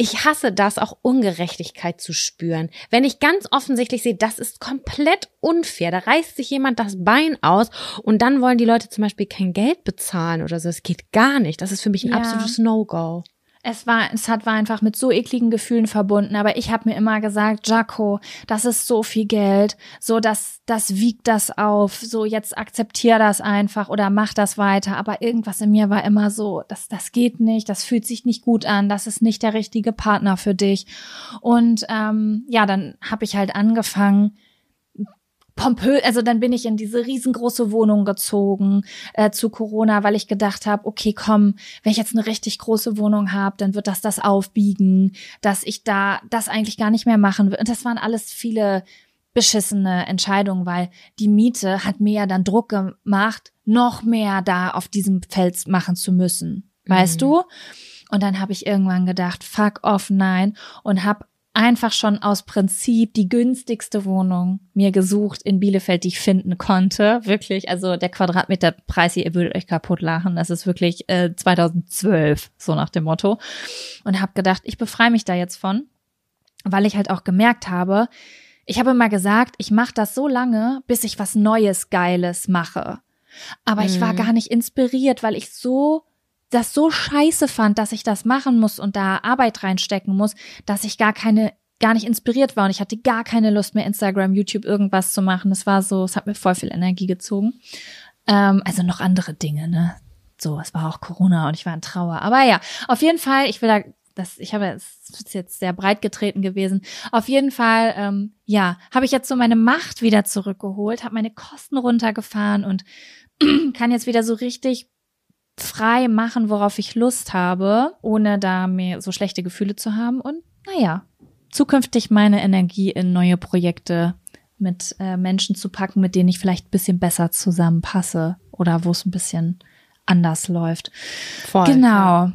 ich hasse das, auch Ungerechtigkeit zu spüren. Wenn ich ganz offensichtlich sehe, das ist komplett unfair, da reißt sich jemand das Bein aus und dann wollen die Leute zum Beispiel kein Geld bezahlen oder so. Es geht gar nicht. Das ist für mich ein Ja. absolutes No-Go. Es war, es hat war einfach mit so ekligen Gefühlen verbunden. Aber ich habe mir immer gesagt, Jaco, das ist so viel Geld, so das, das wiegt das auf. So jetzt akzeptier das einfach oder mach das weiter. Aber irgendwas in mir war immer so, das, das geht nicht, das fühlt sich nicht gut an, das ist nicht der richtige Partner für dich. Und ähm, ja, dann habe ich halt angefangen, pompös, also dann bin ich in diese riesengroße Wohnung gezogen äh, zu Corona, weil ich gedacht habe, okay, komm, wenn ich jetzt eine richtig große Wohnung habe, dann wird das das aufbiegen, dass ich da das eigentlich gar nicht mehr machen will. Und das waren alles viele beschissene Entscheidung, weil die Miete hat mir ja dann Druck gemacht, noch mehr da auf diesem Feld machen zu müssen. Weißt mhm. du? Und dann habe ich irgendwann gedacht, fuck off, nein. Und habe einfach schon aus Prinzip die günstigste Wohnung mir gesucht in Bielefeld, die ich finden konnte. Wirklich, also der Quadratmeterpreis hier, ihr würdet euch kaputt lachen. Das ist wirklich äh, 2012, so nach dem Motto. Und habe gedacht, ich befreie mich da jetzt von, weil ich halt auch gemerkt habe, ich habe immer gesagt, ich mache das so lange, bis ich was Neues, Geiles mache. Aber mhm. ich war mhm. gar nicht inspiriert, weil ich so das so scheiße fand, dass ich das machen muss und da Arbeit reinstecken muss, dass ich gar keine gar nicht inspiriert war und ich hatte gar keine Lust mehr Instagram, YouTube irgendwas zu machen. Es war so, es hat mir voll viel Energie gezogen. Ähm, also noch andere Dinge, ne? So, es war auch Corona und ich war in Trauer. Aber ja, auf jeden Fall, ich will da, das, ich habe, es ist jetzt sehr breit getreten gewesen. Auf jeden Fall, ähm, ja, habe ich jetzt so meine Macht wieder zurückgeholt, habe meine Kosten runtergefahren und kann jetzt wieder so richtig frei machen, worauf ich Lust habe, ohne da mir so schlechte Gefühle zu haben. Und naja, zukünftig meine Energie in neue Projekte mit äh, Menschen zu packen, mit denen ich vielleicht ein bisschen besser zusammenpasse oder wo es ein bisschen anders läuft. Voll, genau. Ja.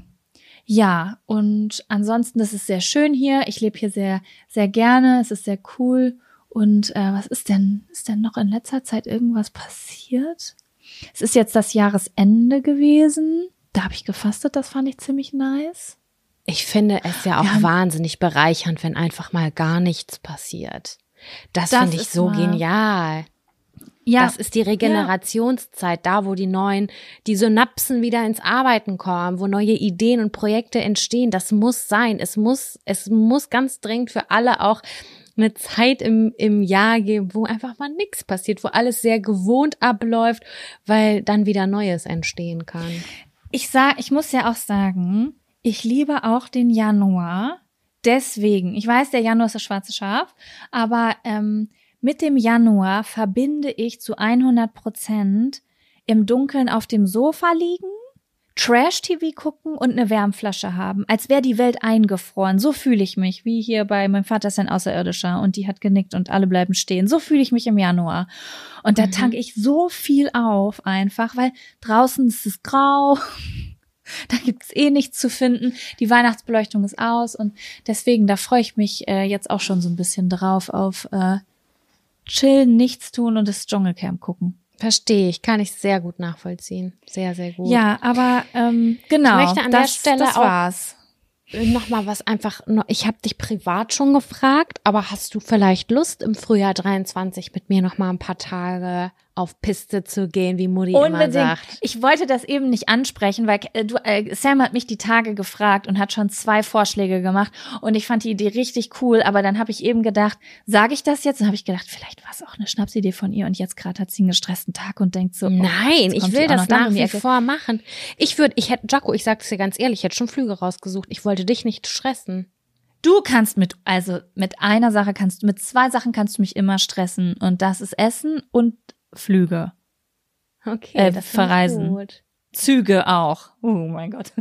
ja, und ansonsten ist es sehr schön hier. Ich lebe hier sehr, sehr gerne. Es ist sehr cool. Und äh, was ist denn, ist denn noch in letzter Zeit irgendwas passiert? Es ist jetzt das Jahresende gewesen. Da habe ich gefastet, das fand ich ziemlich nice. Ich finde es ja auch wahnsinnig bereichernd, wenn einfach mal gar nichts passiert. Das, das finde ich so genial. Ja, das ist die Regenerationszeit, ja. da wo die neuen, die Synapsen wieder ins Arbeiten kommen, wo neue Ideen und Projekte entstehen. Das muss sein. Es muss, es muss ganz dringend für alle auch eine Zeit im, im Jahr geben, wo einfach mal nichts passiert, wo alles sehr gewohnt abläuft, weil dann wieder Neues entstehen kann. Ich sag, ich muss ja auch sagen, ich liebe auch den Januar. Deswegen, ich weiß, der Januar ist das schwarze Schaf, aber ähm, mit dem Januar verbinde ich zu 100 Prozent im Dunkeln auf dem Sofa liegen Trash-TV gucken und eine Wärmflasche haben, als wäre die Welt eingefroren. So fühle ich mich, wie hier bei meinem Vater ist ein Außerirdischer und die hat genickt und alle bleiben stehen. So fühle ich mich im Januar. Und da mhm. tank ich so viel auf einfach, weil draußen ist es grau. Da gibt's eh nichts zu finden. Die Weihnachtsbeleuchtung ist aus und deswegen, da freue ich mich äh, jetzt auch schon so ein bisschen drauf auf äh, chillen, nichts tun und das Dschungelcamp gucken. Verstehe ich, kann ich sehr gut nachvollziehen. Sehr, sehr gut. Ja, aber ähm, genau. Ich möchte an das, der Stelle das war's. auch noch mal was einfach. Ich habe dich privat schon gefragt, aber hast du vielleicht Lust im Frühjahr 23 mit mir noch mal ein paar Tage auf Piste zu gehen, wie Mutti Unbedingt. immer sagt. Ich wollte das eben nicht ansprechen, weil äh, du, äh, Sam hat mich die Tage gefragt und hat schon zwei Vorschläge gemacht und ich fand die Idee richtig cool, aber dann habe ich eben gedacht, sage ich das jetzt? Und habe ich gedacht, vielleicht war es auch eine Schnapsidee von ihr und jetzt gerade hat sie einen gestressten Tag und denkt so, oh, nein, ich will das nach wie vor machen. Ich würde, ich hätte, Jaco, ich sag's dir ganz ehrlich, ich hätte schon Flüge rausgesucht. Ich wollte dich nicht stressen. Du kannst mit, also mit einer Sache kannst, mit zwei Sachen kannst du mich immer stressen und das ist Essen und Flüge. Okay, äh, das verreisen. Gut. Züge auch. Oh mein Gott.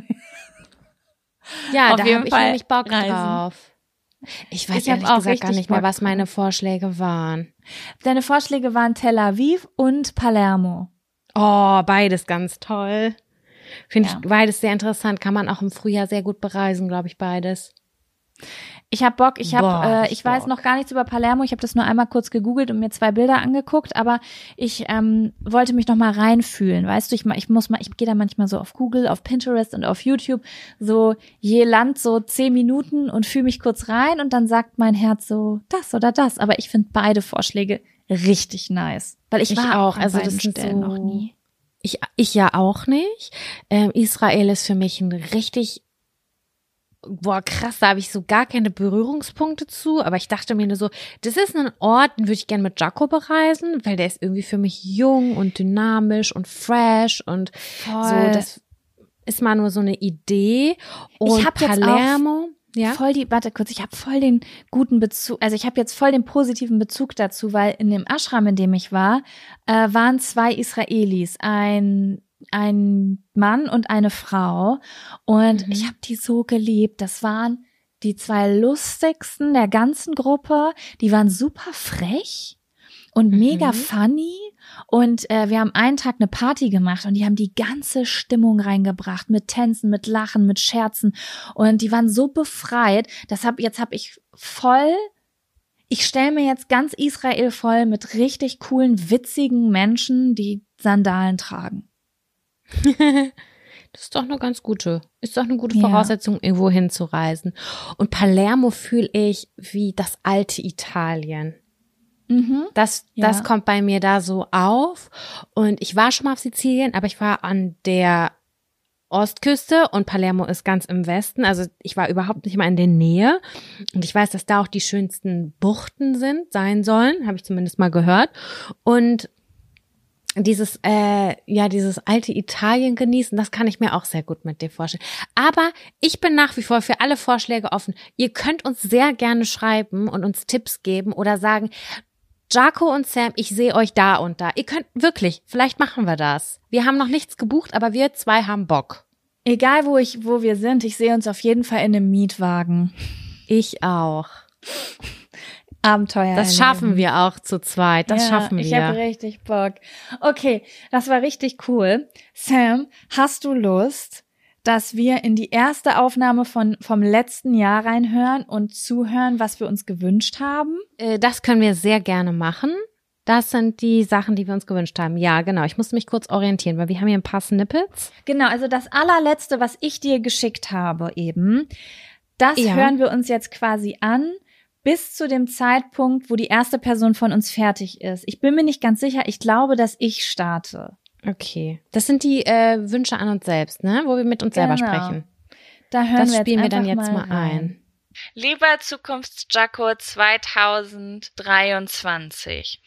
Ja, Auf da habe ich nämlich Bock reisen. drauf. Ich weiß ich ehrlich auch gesagt gar nicht mehr, was meine Vorschläge waren. Deine Vorschläge waren Tel Aviv und Palermo. Oh, beides ganz toll. Finde ja. ich beides sehr interessant. Kann man auch im Frühjahr sehr gut bereisen, glaube ich, beides. Ich habe Bock, ich habe, äh, ich weiß noch gar nichts über Palermo. Ich habe das nur einmal kurz gegoogelt und mir zwei Bilder angeguckt, aber ich ähm, wollte mich noch mal reinfühlen. Weißt du, ich, ich muss mal, ich gehe da manchmal so auf Google, auf Pinterest und auf YouTube so je Land so zehn Minuten und fühle mich kurz rein und dann sagt mein Herz so das oder das. Aber ich finde beide Vorschläge richtig nice, weil ich, ich war auch, also das Stellen so noch nie. Ich, ich ja auch nicht. Ähm, Israel ist für mich ein richtig boah, krass, da habe ich so gar keine Berührungspunkte zu, aber ich dachte mir nur so, das ist ein Ort, den würde ich gerne mit Jaco bereisen, weil der ist irgendwie für mich jung und dynamisch und fresh und Voll. so, das ist mal nur so eine Idee. Und ich hab Palermo. Ja? Voll die, warte kurz, ich habe voll den guten Bezug, also ich habe jetzt voll den positiven Bezug dazu, weil in dem Ashram, in dem ich war, äh, waren zwei Israelis, ein ein Mann und eine Frau und mhm. ich habe die so geliebt. Das waren die zwei lustigsten der ganzen Gruppe. Die waren super frech und Mhm. mega funny. Und äh, wir haben einen Tag eine Party gemacht und die haben die ganze Stimmung reingebracht mit Tänzen, mit Lachen, mit Scherzen. Und die waren so befreit. Deshalb jetzt habe ich voll. Ich stelle mir jetzt ganz Israel voll mit richtig coolen, witzigen Menschen, die Sandalen tragen. Das ist doch eine ganz gute, ist doch eine gute Ja. Voraussetzung, irgendwo hinzureisen. Und Palermo fühle ich wie das alte Italien. Mhm. Das, Ja. das kommt bei mir da so auf. Und ich war schon mal auf Sizilien, aber ich war an der Ostküste und Palermo ist ganz im Westen. Also ich war überhaupt nicht mal in der Nähe. Und ich weiß, dass da auch die schönsten Buchten sind, sein sollen, habe ich zumindest mal gehört. Und dieses, äh, ja, dieses alte Italien genießen, das kann ich mir auch sehr gut mit dir vorstellen. Aber ich bin nach wie vor für alle Vorschläge offen. Ihr könnt uns sehr gerne schreiben und uns Tipps geben oder sagen, Jaco und Sam, ich sehe euch da und da. Ihr könnt wirklich, vielleicht machen wir das. Wir haben noch nichts gebucht, aber wir zwei haben Bock. Egal wo ich, wo wir sind, ich sehe uns auf jeden Fall in einem Mietwagen. Ich auch. Abenteuer. Das schaffen wir auch zu zweit. Das ja, schaffen Ich habe wir. richtig Bock. Okay, das war richtig cool. Sam, hast du Lust, dass wir in die erste Aufnahme von vom letzten Jahr reinhören und zuhören, was wir uns gewünscht haben? Äh, Das können wir sehr gerne machen. Das sind die Sachen, die wir uns gewünscht haben. Ja, genau. Ich musste mich kurz orientieren, weil wir haben hier ein paar Snippets. Genau, also das allerletzte, was ich dir geschickt habe eben, das Ja. hören wir uns jetzt quasi an bis zu dem Zeitpunkt, wo die erste Person von uns fertig ist. Ich bin mir nicht ganz sicher, ich glaube, dass ich starte. Okay. Das sind die äh, Wünsche an uns selbst, ne? Wo wir mit uns selber Genau. sprechen. Da hören Das wir spielen wir jetzt dann jetzt mal rein. ein. Lieber Zukunftsjacko 2023.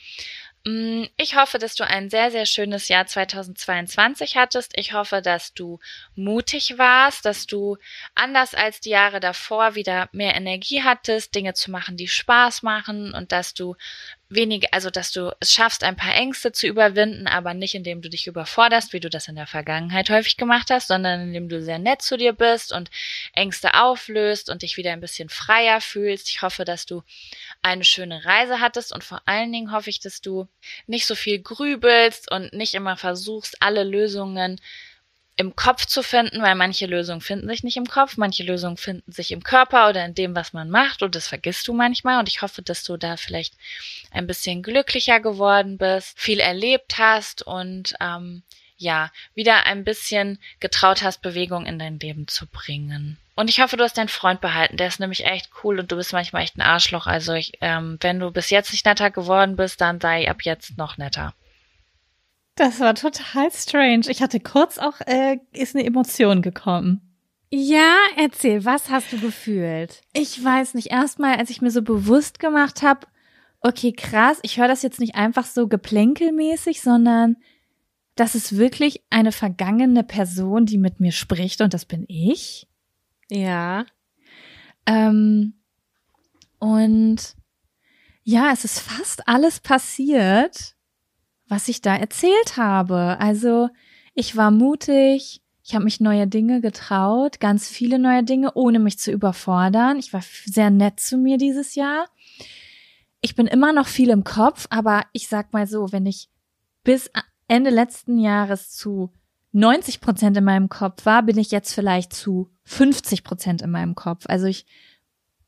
Mm, Ich hoffe, dass du ein sehr, sehr schönes Jahr 2022 hattest. Ich hoffe, dass du mutig warst, dass du anders als die Jahre davor wieder mehr Energie hattest, Dinge zu machen, die Spaß machen und dass du wenige, also dass du es schaffst, ein paar Ängste zu überwinden, aber nicht indem du dich überforderst, wie du das in der Vergangenheit häufig gemacht hast, sondern indem du sehr nett zu dir bist und Ängste auflöst und dich wieder ein bisschen freier fühlst. Ich hoffe, dass du eine schöne Reise hattest und vor allen Dingen hoffe ich, dass du nicht so viel grübelst und nicht immer versuchst, alle Lösungen im Kopf zu finden, weil manche Lösungen finden sich nicht im Kopf, manche Lösungen finden sich im Körper oder in dem, was man macht und das vergisst du manchmal und ich hoffe, dass du da vielleicht ein bisschen glücklicher geworden bist, viel erlebt hast und ähm, ja, wieder ein bisschen getraut hast, Bewegung in dein Leben zu bringen. Und ich hoffe, du hast deinen Freund behalten. Der ist nämlich echt cool und du bist manchmal echt ein Arschloch. Also ich, ähm, wenn du bis jetzt nicht netter geworden bist, dann sei ab jetzt noch netter. Das war total strange. Ich hatte kurz auch, äh, ist eine Emotion gekommen. Ja, erzähl, was hast du gefühlt? Ich weiß nicht, erstmal, als ich mir so bewusst gemacht habe, okay, krass, ich höre das jetzt nicht einfach so geplänkelmäßig, sondern das ist wirklich eine vergangene Person, die mit mir spricht und das bin ich. Ja. Ähm, und ja, es ist fast alles passiert, was ich da erzählt habe. Also ich war mutig, ich habe mich neue Dinge getraut, ganz viele neue Dinge, ohne mich zu überfordern. Ich war sehr nett zu mir dieses Jahr. Ich bin immer noch viel im Kopf, aber ich sag mal so, wenn ich bis Ende letzten Jahres zu 90 Prozent in meinem Kopf war, bin ich jetzt vielleicht zu 50 Prozent in meinem Kopf. Also ich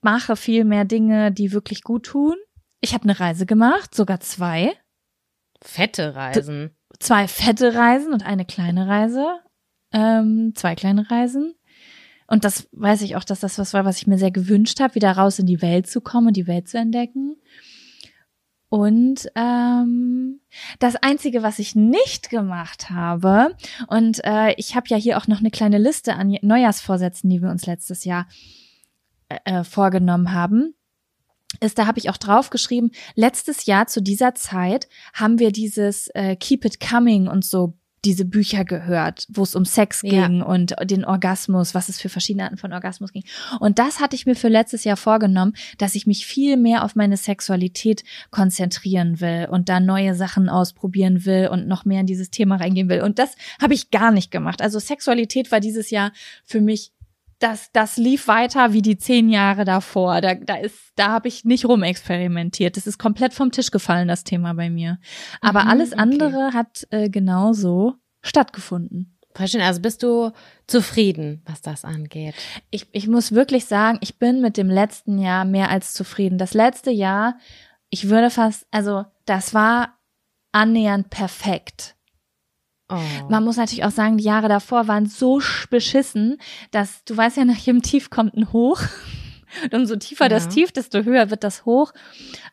mache viel mehr Dinge, die wirklich gut tun. Ich habe eine Reise gemacht, sogar zwei. Fette Reisen. Zwei fette Reisen und eine kleine Reise. Ähm, zwei kleine Reisen. Und das weiß ich auch, dass das was war, was ich mir sehr gewünscht habe, wieder raus in die Welt zu kommen und die Welt zu entdecken. Und ähm, das Einzige, was ich nicht gemacht habe, und äh, ich habe ja hier auch noch eine kleine Liste an Neujahrsvorsätzen, die wir uns letztes Jahr äh, vorgenommen haben, ist, da habe ich auch draufgeschrieben, letztes Jahr zu dieser Zeit haben wir dieses äh, Keep It Coming und so diese Bücher gehört, wo es um Sex Ja. ging und den Orgasmus, was es für verschiedene Arten von Orgasmus ging. Und das hatte ich mir für letztes Jahr vorgenommen, dass ich mich viel mehr auf meine Sexualität konzentrieren will und da neue Sachen ausprobieren will und noch mehr in dieses Thema reingehen will. Und das habe ich gar nicht gemacht. Also Sexualität war dieses Jahr für mich das, das lief weiter wie die zehn Jahre davor. Da, da ist, da habe ich nicht rumexperimentiert. Das ist komplett vom Tisch gefallen, das Thema bei mir. Aber Mhm, alles okay. andere hat äh, genauso stattgefunden. Voll schön. Also bist du zufrieden, was das angeht? Ich, ich muss wirklich sagen, ich bin mit dem letzten Jahr mehr als zufrieden. Das letzte Jahr, ich würde fast, also das war annähernd perfekt. Oh. Man muss natürlich auch sagen, die Jahre davor waren so sch- beschissen, dass du weißt ja, nach jedem Tief kommt ein Hoch. Und umso tiefer das Ja. Tief, desto höher wird das Hoch.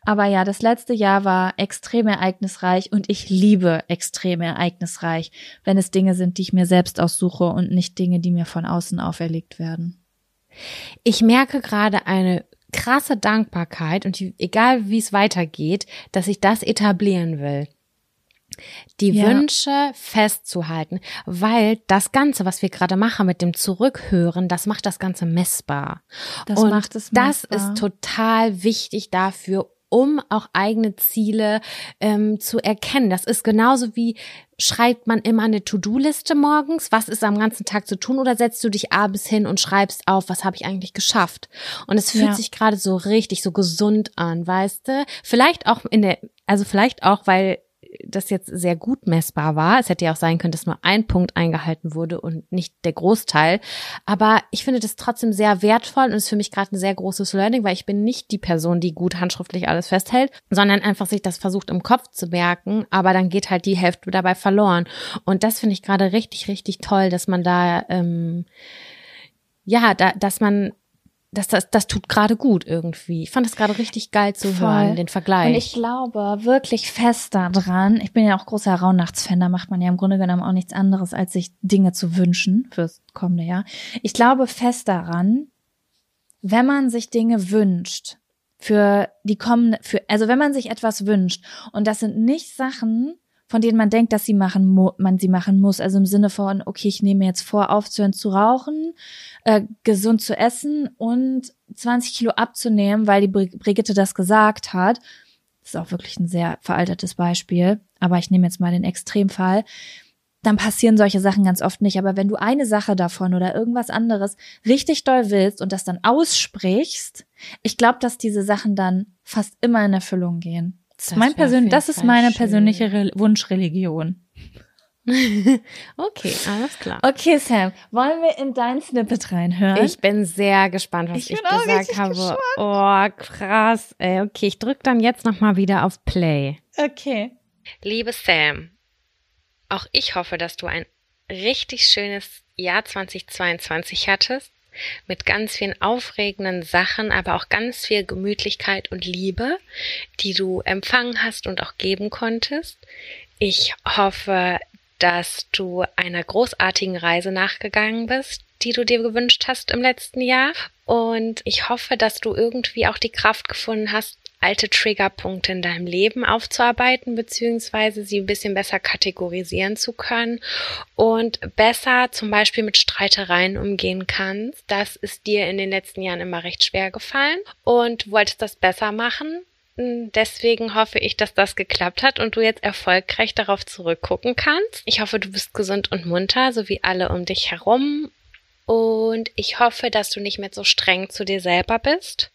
Aber ja, das letzte Jahr war extrem ereignisreich und ich liebe extrem ereignisreich, wenn es Dinge sind, die ich mir selbst aussuche und nicht Dinge, die mir von außen auferlegt werden. Ich merke gerade eine krasse Dankbarkeit und die, egal wie es weitergeht, dass ich das etablieren will. Die Ja. Wünsche festzuhalten, weil das Ganze, was wir gerade machen mit dem Zurückhören, das macht das Ganze messbar. Das und macht es das messbar. ist total wichtig dafür, um auch eigene Ziele ähm, zu erkennen. Das ist genauso wie schreibt man immer eine To-Do-Liste morgens, was ist am ganzen Tag zu tun oder setzt du dich abends hin und schreibst auf, was habe ich eigentlich geschafft? Und es fühlt Ja. sich gerade so richtig so gesund an, weißt du? Vielleicht auch in der also vielleicht auch, weil das jetzt sehr gut messbar war. Es hätte ja auch sein können, dass nur ein Punkt eingehalten wurde und nicht der Großteil. Aber ich finde das trotzdem sehr wertvoll und ist für mich gerade ein sehr großes Learning, weil ich bin nicht die Person, die gut handschriftlich alles festhält, sondern einfach sich das versucht im Kopf zu merken, aber dann geht halt die Hälfte dabei verloren. Und das finde ich gerade richtig, richtig toll, dass man da, ähm, ja, da, dass man das, das, das tut gerade gut irgendwie. Ich fand das gerade richtig geil zu Voll. hören, den Vergleich. Und ich glaube wirklich fest daran, ich bin ja auch großer Rauhnachtsfan, da macht man ja im Grunde genommen auch nichts anderes, als sich Dinge zu wünschen fürs kommende Jahr. Ich glaube fest daran, wenn man sich Dinge wünscht, für die kommende, für, also wenn man sich etwas wünscht, und das sind nicht Sachen, von denen man denkt, dass sie machen, man sie machen muss. Also im Sinne von, okay, ich nehme jetzt vor, aufzuhören zu rauchen, äh, gesund zu essen und 20 Kilo abzunehmen, weil die Bri- Brigitte das gesagt hat. Das ist auch wirklich ein sehr veraltetes Beispiel, aber ich nehme jetzt mal den Extremfall. Dann passieren solche Sachen ganz oft nicht. Aber wenn du eine Sache davon oder irgendwas anderes richtig doll willst und das dann aussprichst, ich glaube, dass diese Sachen dann fast immer in Erfüllung gehen. Das, ist Das mein persönlich, das ist meine schön. persönliche Re Wunschreligion. okay, alles klar. Okay, Sam, wollen wir in dein Snippet reinhören? Ich bin sehr gespannt, was Ich ich, gesagt habe. Oh, krass. Ey, okay, ich drück dann jetzt noch mal wieder auf Play. okay. Liebe Sam, auch ich hoffe, dass du ein richtig schönes Jahr 2022 hattest. Mit ganz vielen aufregenden Sachen, aber auch ganz viel Gemütlichkeit und Liebe, die du empfangen hast und auch geben konntest. Ich hoffe, dass du einer großartigen Reise nachgegangen bist, die du dir gewünscht hast im letzten Jahr. Und ich hoffe, dass du irgendwie auch die Kraft gefunden hast, alte Triggerpunkte in deinem Leben aufzuarbeiten, beziehungsweise sie ein bisschen besser kategorisieren zu können und besser zum Beispiel mit Streitereien umgehen kannst. Das ist dir in den letzten Jahren immer recht schwer gefallen und wolltest das besser machen. Deswegen hoffe ich, dass das geklappt hat und du jetzt erfolgreich darauf zurückgucken kannst. Ich hoffe, du bist gesund und munter, so wie alle um dich herum. Und ich hoffe, dass du nicht mehr so streng zu dir selber bist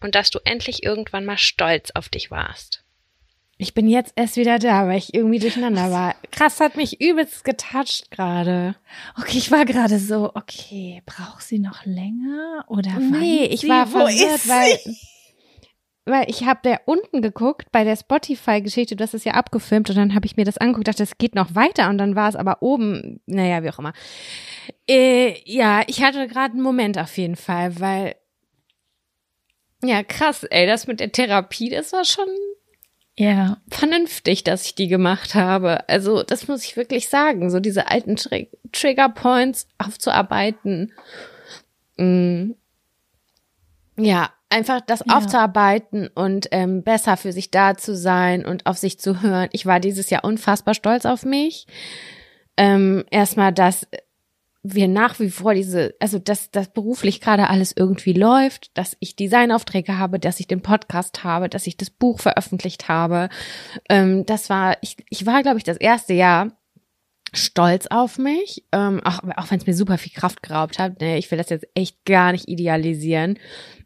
und dass du endlich irgendwann mal stolz auf dich warst. Ich bin jetzt erst wieder da, weil ich irgendwie durcheinander war. Krass, hat mich übelst getoucht gerade. Okay, ich war gerade so, okay, braucht sie noch länger oder Nee, ich sie? war verwirrt, weil, weil ich habe da unten geguckt bei der Spotify-Geschichte, das ist ja abgefilmt und dann habe ich mir das angeguckt, dachte, es geht noch weiter und dann war es aber oben, naja, wie auch immer. Äh, ja, ich hatte gerade einen Moment auf jeden Fall, weil ja, krass, ey, das mit der Therapie, das war schon Ja, vernünftig, dass ich die gemacht habe. Also, das muss ich wirklich sagen, so diese alten Tri Trigger Points aufzuarbeiten. Mm. Ja, einfach das Ja. aufzuarbeiten und ähm, besser für sich da zu sein und auf sich zu hören. Ich war dieses Jahr unfassbar stolz auf mich. Ähm, erstmal, dass wir nach wie vor diese, also dass das beruflich gerade alles irgendwie läuft, dass ich Designaufträge habe, dass ich den Podcast habe, dass ich das Buch veröffentlicht habe. Ähm, das war, ich, ich war, glaube ich, das erste Jahr, stolz auf mich, ähm, auch, auch wenn es mir super viel Kraft geraubt hat. Ne? Ich will das jetzt echt gar nicht idealisieren.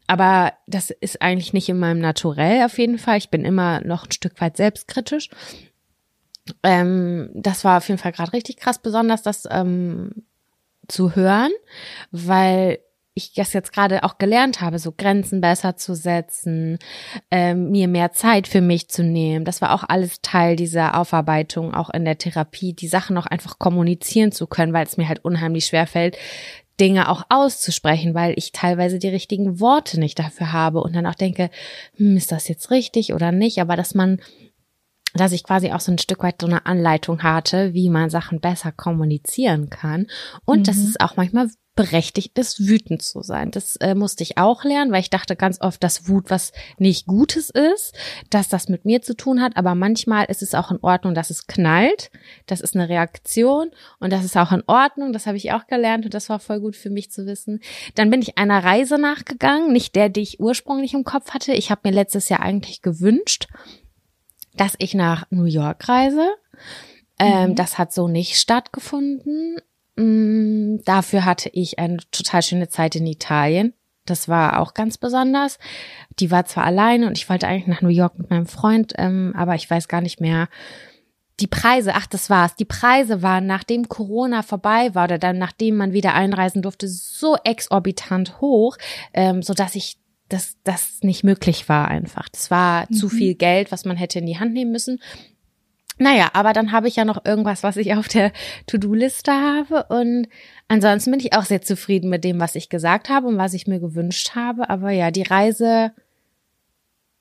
Aber das ist eigentlich nicht in meinem Naturell auf jeden Fall. Ich bin immer noch ein Stück weit selbstkritisch. Ähm, das war auf jeden Fall gerade richtig krass, besonders das ähm, zu hören, weil ich das jetzt gerade auch gelernt habe, so Grenzen besser zu setzen, ähm, mir mehr Zeit für mich zu nehmen. Das war auch alles Teil dieser Aufarbeitung, auch in der Therapie, die Sachen auch einfach kommunizieren zu können, weil es mir halt unheimlich schwer fällt, Dinge auch auszusprechen, weil ich teilweise die richtigen Worte nicht dafür habe und dann auch denke, hm, ist das jetzt richtig oder nicht? Aber dass man dass ich quasi auch so ein Stück weit so eine Anleitung hatte, wie man Sachen besser kommunizieren kann und mhm. dass es auch manchmal berechtigt ist, wütend zu sein. Das äh, musste ich auch lernen, weil ich dachte ganz oft, dass Wut was nicht Gutes ist, dass das mit mir zu tun hat, aber manchmal ist es auch in Ordnung, dass es knallt. Das ist eine Reaktion und das ist auch in Ordnung. Das habe ich auch gelernt und das war voll gut für mich zu wissen. Dann bin ich einer Reise nachgegangen, nicht der, die ich ursprünglich im Kopf hatte. Ich habe mir letztes Jahr eigentlich gewünscht, dass ich nach New York reise. Ähm, mhm. Das hat so nicht stattgefunden. Mm, dafür hatte ich eine total schöne Zeit in Italien. Das war auch ganz besonders. Die war zwar alleine und ich wollte eigentlich nach New York mit meinem Freund, ähm, aber ich weiß gar nicht mehr. Die Preise, ach, das war's. Die Preise waren, nachdem Corona vorbei war oder dann nachdem man wieder einreisen durfte, so exorbitant hoch, ähm, so dass ich dass das nicht möglich war einfach. Das war mhm. zu viel Geld, was man hätte in die Hand nehmen müssen. Naja, aber dann habe ich ja noch irgendwas, was ich auf der To-Do-Liste habe. Und ansonsten bin ich auch sehr zufrieden mit dem, was ich gesagt habe und was ich mir gewünscht habe. Aber ja, die Reise,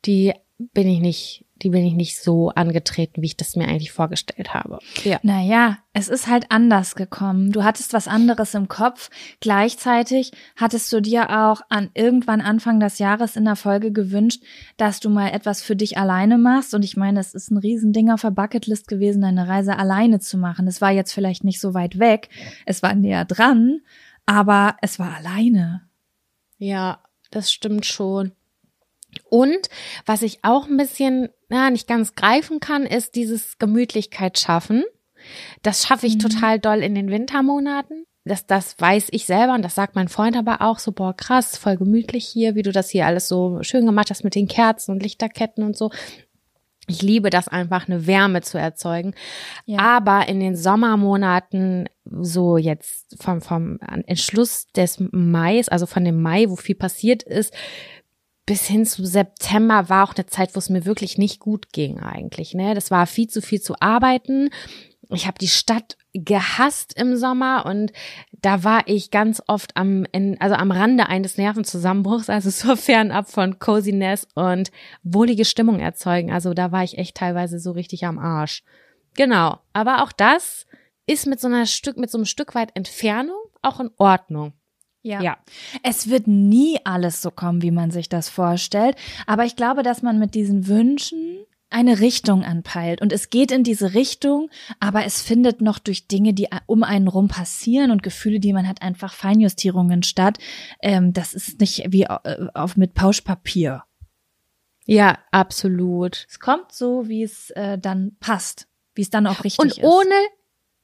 die bin ich nicht die bin ich nicht so angetreten, wie ich das mir eigentlich vorgestellt habe. Ja. Naja, es ist halt anders gekommen. Du hattest was anderes im Kopf. Gleichzeitig hattest du dir auch an irgendwann Anfang des Jahres in der Folge gewünscht, dass du mal etwas für dich alleine machst. Und ich meine, es ist ein Riesending auf der Bucketlist gewesen, eine Reise alleine zu machen. Es war jetzt vielleicht nicht so weit weg. Es war näher dran, aber es war alleine. Ja, das stimmt schon. Und was ich auch ein bisschen, na, nicht ganz greifen kann, ist dieses Gemütlichkeit schaffen. Das schaffe ich mhm. total doll in den Wintermonaten. Das, das weiß ich selber und das sagt mein Freund aber auch so, boah, krass, voll gemütlich hier, wie du das hier alles so schön gemacht hast mit den Kerzen und Lichterketten und so. Ich liebe das einfach, eine Wärme zu erzeugen. Ja. Aber in den Sommermonaten, so jetzt vom, vom Entschluss des Mais, also von dem Mai, wo viel passiert ist, bis hin zu September war auch eine Zeit, wo es mir wirklich nicht gut ging eigentlich. Ne? Das war viel zu viel zu arbeiten. Ich habe die Stadt gehasst im Sommer und da war ich ganz oft am, in, also am Rande eines Nervenzusammenbruchs, also so fernab von Coziness und wohlige Stimmung erzeugen. Also da war ich echt teilweise so richtig am Arsch. Genau. Aber auch das ist mit so einer Stück, mit so einem Stück weit Entfernung auch in Ordnung. Ja. ja. Es wird nie alles so kommen, wie man sich das vorstellt. Aber ich glaube, dass man mit diesen Wünschen eine Richtung anpeilt. Und es geht in diese Richtung, aber es findet noch durch Dinge, die um einen rum passieren und Gefühle, die man hat, einfach Feinjustierungen statt. Ähm, das ist nicht wie äh, auf mit Pauschpapier. Ja, absolut. Es kommt so, wie es äh, dann passt, wie es dann auch richtig und ist. Und ohne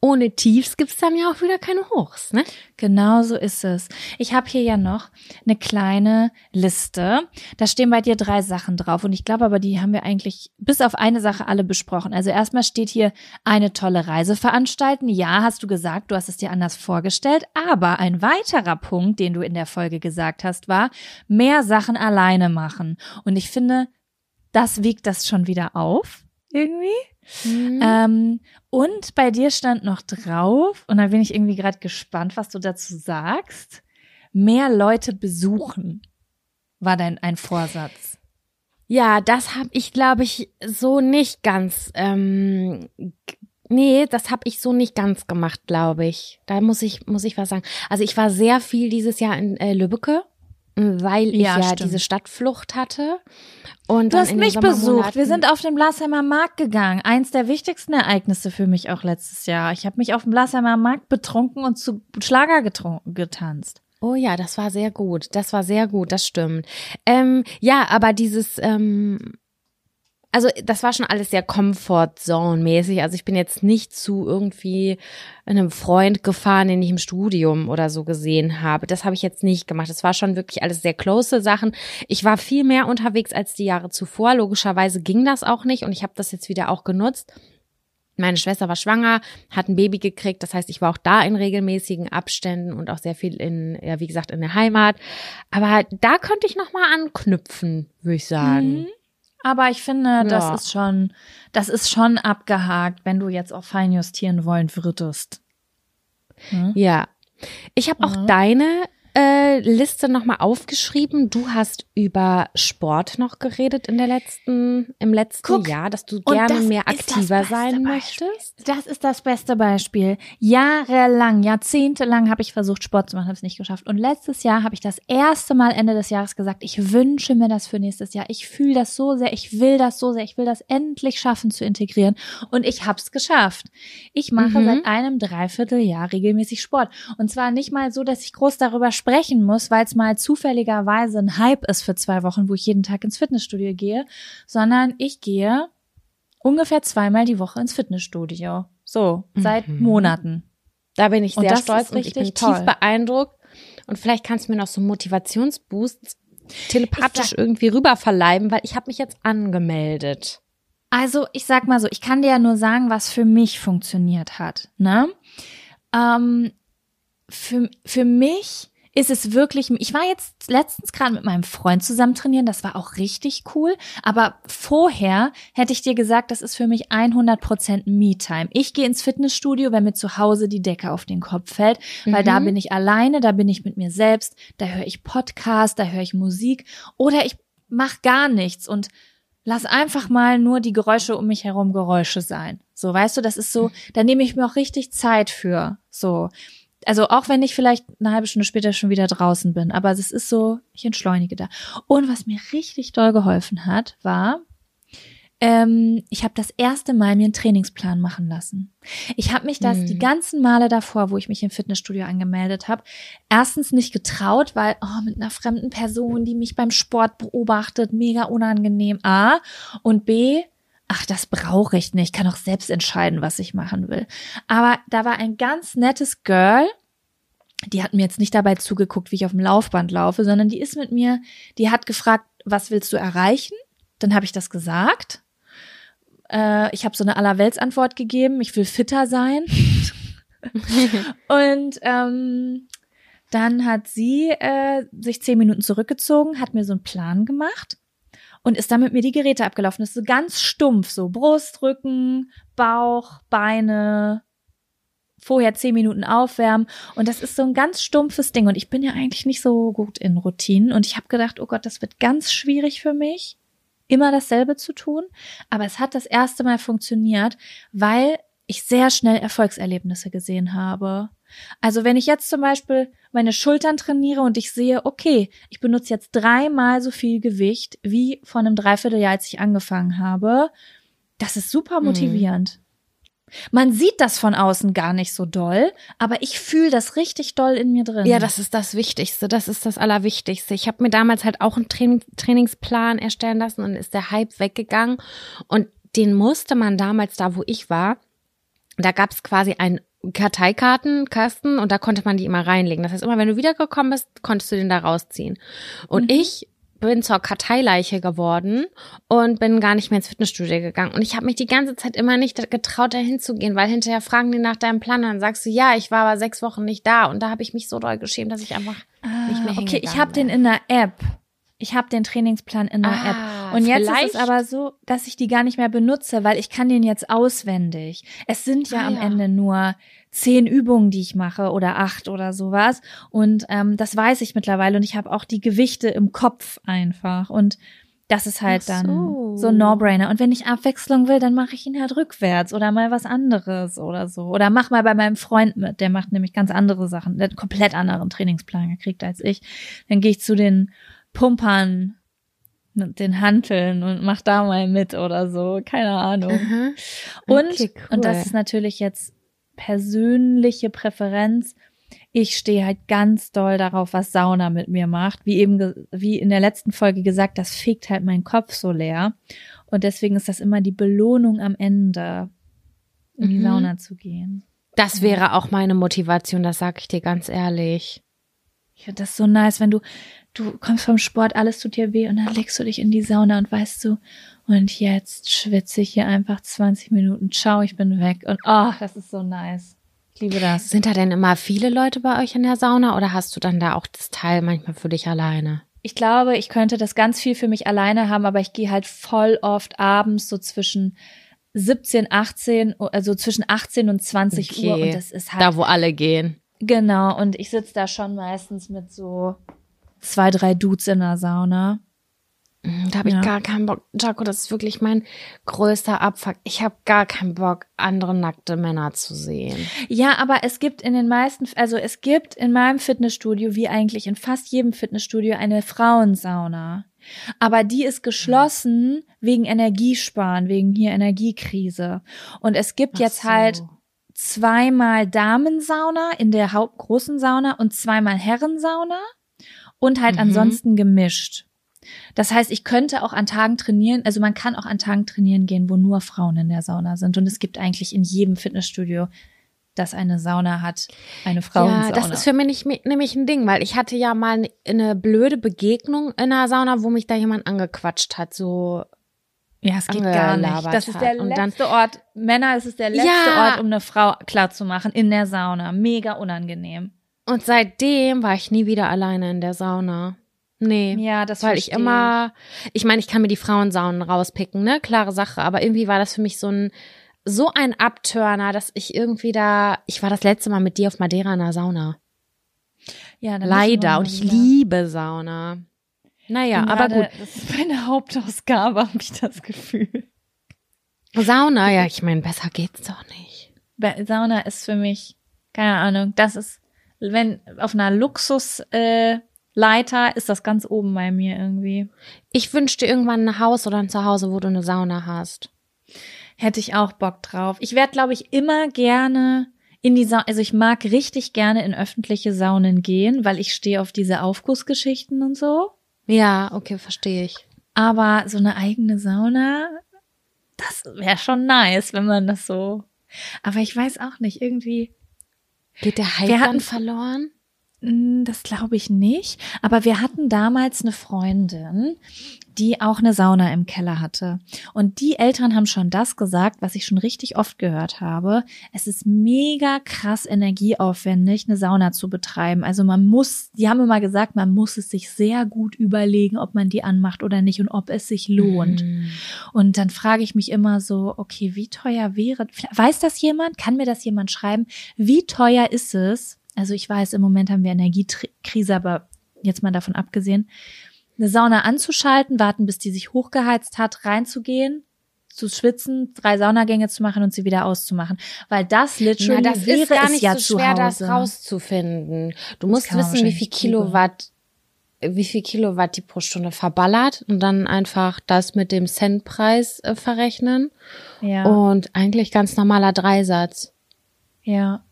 ohne Tiefs gibt's dann ja auch wieder keine Hochs, ne? Genau so ist es. Ich habe hier ja noch eine kleine Liste. Da stehen bei dir drei Sachen drauf und ich glaube aber, die haben wir eigentlich bis auf eine Sache alle besprochen. Also erstmal steht hier eine tolle Reise veranstalten. Ja, hast du gesagt, du hast es dir anders vorgestellt, aber ein weiterer Punkt, den du in der Folge gesagt hast, war mehr Sachen alleine machen. Und ich finde, das wiegt das schon wieder auf irgendwie. Mhm. Ähm, und bei dir stand noch drauf, und da bin ich irgendwie gerade gespannt, was du dazu sagst. Mehr Leute besuchen war dein ein Vorsatz. Ja, das habe ich, glaube ich, so nicht ganz. Ähm, nee, das habe ich so nicht ganz gemacht, glaube ich. Da muss ich muss ich was sagen. Also ich war sehr viel dieses Jahr in äh, Lübbecke weil ich ja, ja diese Stadtflucht hatte. Und du hast mich besucht. Wir sind auf den Blasheimer Markt gegangen. Eins der wichtigsten Ereignisse für mich auch letztes Jahr. Ich habe mich auf dem Blasheimer Markt betrunken und zu Schlager getanzt. Oh ja, das war sehr gut. Das war sehr gut, das stimmt. Ähm, ja, aber dieses, ähm, also das war schon alles sehr Comfort Zone mäßig. Also ich bin jetzt nicht zu irgendwie einem Freund gefahren, den ich im Studium oder so gesehen habe. Das habe ich jetzt nicht gemacht. Das war schon wirklich alles sehr close Sachen. Ich war viel mehr unterwegs als die Jahre zuvor. Logischerweise ging das auch nicht und ich habe das jetzt wieder auch genutzt. Meine Schwester war schwanger, hat ein Baby gekriegt. Das heißt, ich war auch da in regelmäßigen Abständen und auch sehr viel in, ja, wie gesagt, in der Heimat. Aber da könnte ich nochmal anknüpfen, würde ich sagen. Mhm. Aber ich finde, Ja. das ist schon, das ist schon abgehakt, wenn du jetzt auch fein justieren wollen würdest. Hm? Ja. Ich habe auch deine äh, Liste nochmal aufgeschrieben. Du hast über Sport noch geredet in der letzten, im letzten Guck, Jahr, dass du gerne mehr aktiver sein Beispiel. möchtest. Das ist das beste Beispiel. Jahrelang, jahrzehntelang habe ich versucht, Sport zu machen, habe es nicht geschafft. Und letztes Jahr habe ich das erste Mal Ende des Jahres gesagt, ich wünsche mir das für nächstes Jahr. Ich fühle das so sehr, ich will das so sehr, ich will das endlich schaffen zu integrieren. Und ich habe es geschafft. Ich mache Mhm. seit einem Dreivierteljahr regelmäßig Sport. Und zwar nicht mal so, dass ich groß darüber sprechen muss, weil es mal zufälligerweise ein Hype ist für zwei Wochen, wo ich jeden Tag ins Fitnessstudio gehe, sondern ich gehe ungefähr zweimal die Woche ins Fitnessstudio. So, seit Mhm. Monaten. Da bin ich Und sehr das stolz und ich bin richtig tief toll. beeindruckt. Und vielleicht kannst du mir noch so Motivationsboosts telepathisch sag- irgendwie rüber verleiben, weil ich habe mich jetzt angemeldet. Also, ich sag mal so, ich kann dir ja nur sagen, was für mich funktioniert hat. Ne? Ähm, für, für mich ist es wirklich, ich war jetzt letztens gerade mit meinem Freund zusammen trainieren, das war auch richtig cool, aber vorher hätte ich dir gesagt, das ist für mich 100% Me-Time. Ich gehe ins Fitnessstudio, wenn mir zu Hause die Decke auf den Kopf fällt, weil da Mhm. bin ich alleine, da bin ich mit mir selbst, da höre ich Podcast, da höre ich Musik oder ich mach gar nichts und lass einfach mal nur die Geräusche um mich herum Geräusche sein. So, weißt du, das ist so, da nehme ich mir auch richtig Zeit für. So. Also auch wenn ich vielleicht eine halbe Stunde später schon wieder draußen bin, aber es ist so, ich entschleunige da. Und was mir richtig doll geholfen hat, war, ähm, ich habe das erste Mal mir einen Trainingsplan machen lassen. Ich habe mich das Hm. die ganzen Male davor, wo ich mich im Fitnessstudio angemeldet habe, erstens nicht getraut, weil oh, mit einer fremden Person, die mich beim Sport beobachtet, mega unangenehm. A und B, ach, das brauche ich nicht, kann auch selbst entscheiden, was ich machen will. Aber da war ein ganz nettes Girl, die hat mir jetzt nicht dabei zugeguckt, wie ich auf dem Laufband laufe, sondern die ist mit mir, die hat gefragt, was willst du erreichen? Dann habe ich das gesagt. Äh, ich habe so eine Allerweltsantwort gegeben, ich will fitter sein. Und ähm, dann hat sie äh, sich zehn Minuten zurückgezogen, hat mir so einen Plan gemacht und ist dann mit mir die Geräte abgelaufen. Das ist so ganz stumpf, so Brust, Rücken, Bauch, Beine, vorher zehn Minuten aufwärmen. Und das ist so ein ganz stumpfes Ding. Und ich bin ja eigentlich nicht so gut in Routinen. Und ich habe gedacht, oh Gott, das wird ganz schwierig für mich, immer dasselbe zu tun. Aber es hat das erste Mal funktioniert, weil ich sehr schnell Erfolgserlebnisse gesehen habe. Also wenn ich jetzt zum Beispiel meine Schultern trainiere und ich sehe, okay, ich benutze jetzt dreimal so viel Gewicht wie vor einem Dreivierteljahr, als ich angefangen habe, das ist super Mhm. motivierend. Man sieht das von außen gar nicht so doll, aber ich fühle das richtig doll in mir drin. Ja, das ist das Wichtigste. Das ist das Allerwichtigste. Ich habe mir damals halt auch einen Training, Trainingsplan erstellen lassen und ist der Hype weggegangen. Und den musste man damals da, wo ich war, da gab es quasi einen Karteikartenkasten und da konnte man die immer reinlegen. Das heißt, immer wenn du wiedergekommen bist, konntest du den da rausziehen. Und Mhm. ich bin zur Karteileiche geworden und bin gar nicht mehr ins Fitnessstudio gegangen. Und ich habe mich die ganze Zeit immer nicht getraut, da hinzugehen, weil hinterher fragen die nach deinem Plan und dann sagst du, ja, ich war aber sechs Wochen nicht da. Und da habe ich mich so doll geschämt, dass ich einfach nicht mehr Ah, Okay, ich habe den in der App. Ich habe den Trainingsplan in der Ah, App. Und jetzt ist es aber so, dass ich die gar nicht mehr benutze, weil ich kann den jetzt auswendig. Es sind ja Ah, am ja. Ende nur zehn Übungen, die ich mache oder acht oder sowas. Und ähm, das weiß ich mittlerweile. Und ich habe auch die Gewichte im Kopf einfach. Und das ist halt Ach dann so. so ein No-Brainer. Und wenn ich Abwechslung will, dann mache ich ihn halt rückwärts oder mal was anderes oder so. Oder mach mal bei meinem Freund mit. Der macht nämlich ganz andere Sachen. Der hat einen komplett anderen Trainingsplan gekriegt als ich. Dann gehe ich zu den Pumpern mit den Hanteln und mach da mal mit oder so. Keine Ahnung. Aha. Und, Okay, cool. und das ist natürlich jetzt persönliche Präferenz. ich stehe halt ganz doll darauf, was Sauna mit mir macht. Wie eben, wie in der letzten Folge gesagt, das fegt halt meinen Kopf so leer. Und deswegen ist das immer die Belohnung am Ende, in die Mhm. Sauna zu gehen. Das wäre auch meine Motivation, das sag ich dir ganz ehrlich. Ich finde das so nice, wenn du, du kommst vom Sport, alles tut dir weh und dann legst du dich in die Sauna und weißt du, und jetzt schwitze ich hier einfach 20 Minuten. Ciao, ich bin weg. Und oh, das ist so nice. Ich liebe das. Sind da denn immer viele Leute bei euch in der Sauna oder hast du dann da auch das Teil manchmal für dich alleine? Ich glaube, ich könnte das ganz viel für mich alleine haben, aber ich gehe halt voll oft abends so zwischen 17, 18, also zwischen 18 und 20 Uhr und das ist halt da, wo alle gehen. genau und ich sitze da schon meistens mit so zwei, drei Dudes in der Sauna. Mm, Da habe ich Ja. gar keinen Bock. Jaco, das ist wirklich mein größter Abfuck. Ich habe gar keinen Bock, andere nackte Männer zu sehen. Ja, aber es gibt in den meisten, also es gibt in meinem Fitnessstudio, wie eigentlich in fast jedem Fitnessstudio, eine Frauensauna. Aber die ist geschlossen wegen Energiesparen, wegen hier Energiekrise. Und es gibt jetzt Ach so. halt zweimal Damensauna in der hauptgroßen Sauna und zweimal Herrensauna und halt Mhm. ansonsten gemischt. Das heißt, ich könnte auch an Tagen trainieren, also man kann auch an Tagen trainieren gehen, wo nur Frauen in der Sauna sind. Und es gibt eigentlich in jedem Fitnessstudio, das eine Sauna hat, eine Frauensauna. Ja, das ist für mich nämlich ein Ding, weil ich hatte ja mal ne- eine blöde Begegnung in einer Sauna, wo mich da jemand angequatscht hat, so ja, es geht gar nicht. Das ist der hat. Letzte Ort, Männer, es ist der letzte Ja. Ort, um eine Frau klarzumachen, in der Sauna. Mega unangenehm. Und seitdem war ich nie wieder alleine in der Sauna. Nee. Ja, das weil ich immer, ich meine, ich kann mir die Frauensaunen rauspicken, ne? Klare Sache, aber irgendwie war das für mich so ein so ein Abturner, dass ich irgendwie da, ich war das letzte Mal mit dir auf Madeira in der Sauna. Ja, Leider. Und ich wieder. liebe Sauna. Naja, bin aber gerade- gut. Das ist meine Hauptausgabe, habe ich das Gefühl. Sauna, ja, ich meine, besser geht's doch nicht. Sauna ist für mich, keine Ahnung, das ist, wenn auf einer Luxus äh, Leiter ist das ganz oben bei mir irgendwie. Ich wünschte irgendwann ein Haus oder ein Zuhause, wo du eine Sauna hast. Hätte ich auch Bock drauf. Ich werde, glaube ich, immer gerne in die Sauna, also ich mag richtig gerne in öffentliche Saunen gehen, weil ich stehe auf diese Aufgussgeschichten und so. Ja, okay, verstehe ich. Aber so eine eigene Sauna, das wäre schon nice, wenn man das so. Aber ich weiß auch nicht, irgendwie. Geht der Hype Wir dann verloren? Mm, Das glaube ich nicht. Aber wir hatten damals eine Freundin, die auch eine Sauna im Keller hatte. Und die Eltern haben schon das gesagt, was ich schon richtig oft gehört habe. Es ist mega krass energieaufwendig, eine Sauna zu betreiben. Also man muss, die haben immer gesagt, man muss es sich sehr gut überlegen, ob man die anmacht oder nicht und ob es sich lohnt. Mhm. Und dann frage ich mich immer so, okay, wie teuer wäre, weiß das jemand? Kann mir das jemand schreiben? Wie teuer ist es? Also ich weiß, im Moment haben wir Energiekrise, aber jetzt mal davon abgesehen, eine Sauna anzuschalten, warten, bis die sich hochgeheizt hat, reinzugehen, zu schwitzen, drei Saunagänge zu machen und sie wieder auszumachen. Weil das literally Ja, das wäre ist gar nicht ja so schwer, das rauszufinden. Du musst wissen, wie viel. Kilowatt, wie viel Kilowatt die pro Stunde verballert und dann einfach das mit dem Centpreis äh, verrechnen. Ja. Und eigentlich ganz normaler Dreisatz. Ja,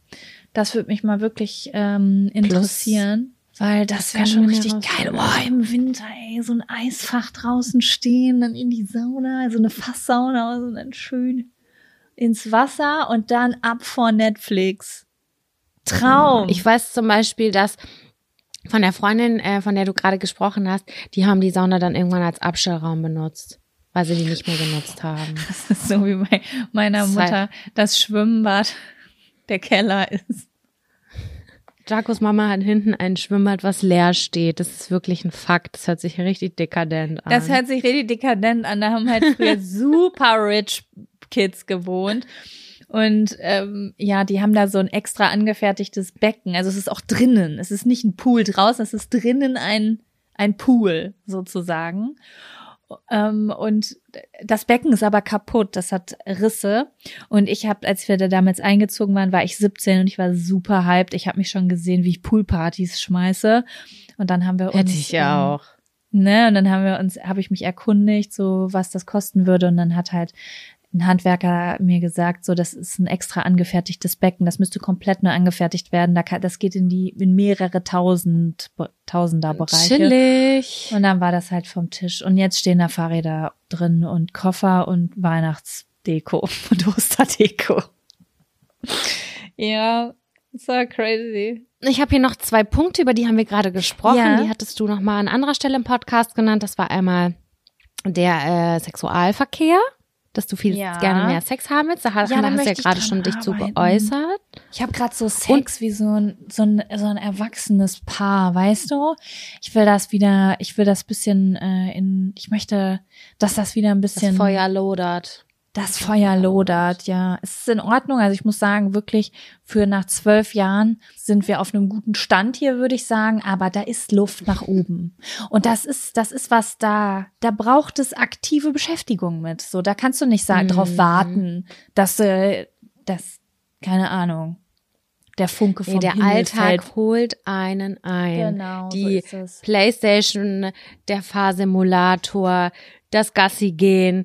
das würde mich mal wirklich ähm, interessieren, weil das das wäre schon richtig geil. Oh, im Winter, ey, so ein Eisfach draußen stehen, dann in die Sauna, so eine Fasssauna und dann schön ins Wasser und dann ab vor Netflix. Traum. Ich weiß zum Beispiel, dass von der Freundin, äh, von der du gerade gesprochen hast, die haben die Sauna dann irgendwann als Abstellraum benutzt, weil sie die nicht mehr genutzt haben. das ist so wie bei meiner halt- Mutter das Schwimmbad der Keller ist. Jacos Mama hat hinten ein Schwimmbad, was leer steht. Das ist wirklich ein Fakt. Das hört sich richtig dekadent an. Das hört sich richtig dekadent an. Da haben halt früher super rich Kids gewohnt. Und ähm, ja, die haben da so ein extra angefertigtes Becken. Also es ist auch drinnen. Es ist nicht ein Pool draußen, es ist drinnen ein, ein Pool sozusagen. Ähm, und das Becken ist aber kaputt, das hat Risse. Und ich habe, als wir da damals eingezogen waren, war ich 17 und ich war super hyped. Ich habe mich schon gesehen, wie ich Poolpartys schmeiße. Und dann haben wir uns Hätte ich ja auch. Ne, und dann haben wir uns, habe ich mich erkundigt, so was das kosten würde. Und dann hat halt ein Handwerker mir gesagt, so das ist ein extra angefertigtes Becken, das müsste komplett neu angefertigt werden. Da kann, das geht in die in mehrere tausend Tausender Bereiche. Chillig. Und dann war das halt vom Tisch. Und jetzt stehen da Fahrräder drin und Koffer und Weihnachtsdeko und Osterdeko. ja, so crazy. Ich habe hier noch zwei Punkte, über die haben wir gerade gesprochen. Ja. Die hattest du noch mal an anderer Stelle im Podcast genannt. Das war einmal der äh, Sexualverkehr, dass du viel Ja. gerne mehr Sex haben willst. Da, hast- Ja, hast du ja gerade schon dich zu geäußert. Ich habe gerade so Sex wie so ein, so, ein, so ein erwachsenes Paar, weißt du? Ich will das wieder, ich will das bisschen äh, in, ich möchte, dass das wieder ein Das bisschen Feuer lodert. Das Feuer lodert, ja. Es ist in Ordnung. Also ich muss sagen, wirklich für nach zwölf Jahren sind wir auf einem guten Stand hier, würde ich sagen. Aber da ist Luft nach oben. Und das ist, das ist was da, da braucht es aktive Beschäftigung mit. So, da kannst du nicht sagen, drauf Mhm. warten, dass, äh, das, keine Ahnung, der Funke vom Nee, der Himmel Alltag fällt. holt einen ein. Genau, so Die ist es. Playstation, der Fahrsimulator, das Gassi gehen,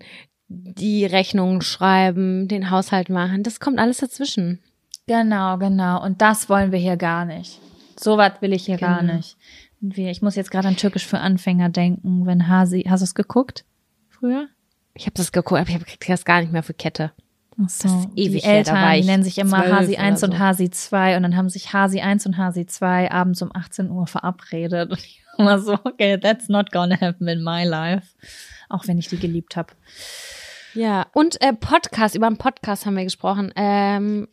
die Rechnungen schreiben, den Haushalt machen, das kommt alles dazwischen. Genau, genau. Und das wollen wir hier gar nicht. So was will ich hier gar Genau. nicht. Und wir, ich muss jetzt gerade an Türkisch für Anfänger denken, wenn Hasi, hast du es geguckt? Früher? Ich habe das geguckt, aber ich habe das gar nicht mehr für Kette. Ach so. Das ist ewig die her, Eltern, ich nennen sich immer Hasi 1 oder und so. Hasi 2 und dann haben sich Hasi 1 und Hasi 2 abends um 18 Uhr verabredet. Und ich war so, okay, that's not gonna happen in my life. Auch wenn ich die geliebt habe. Ja, und äh, Podcast, über einen Podcast haben wir gesprochen. Ähm,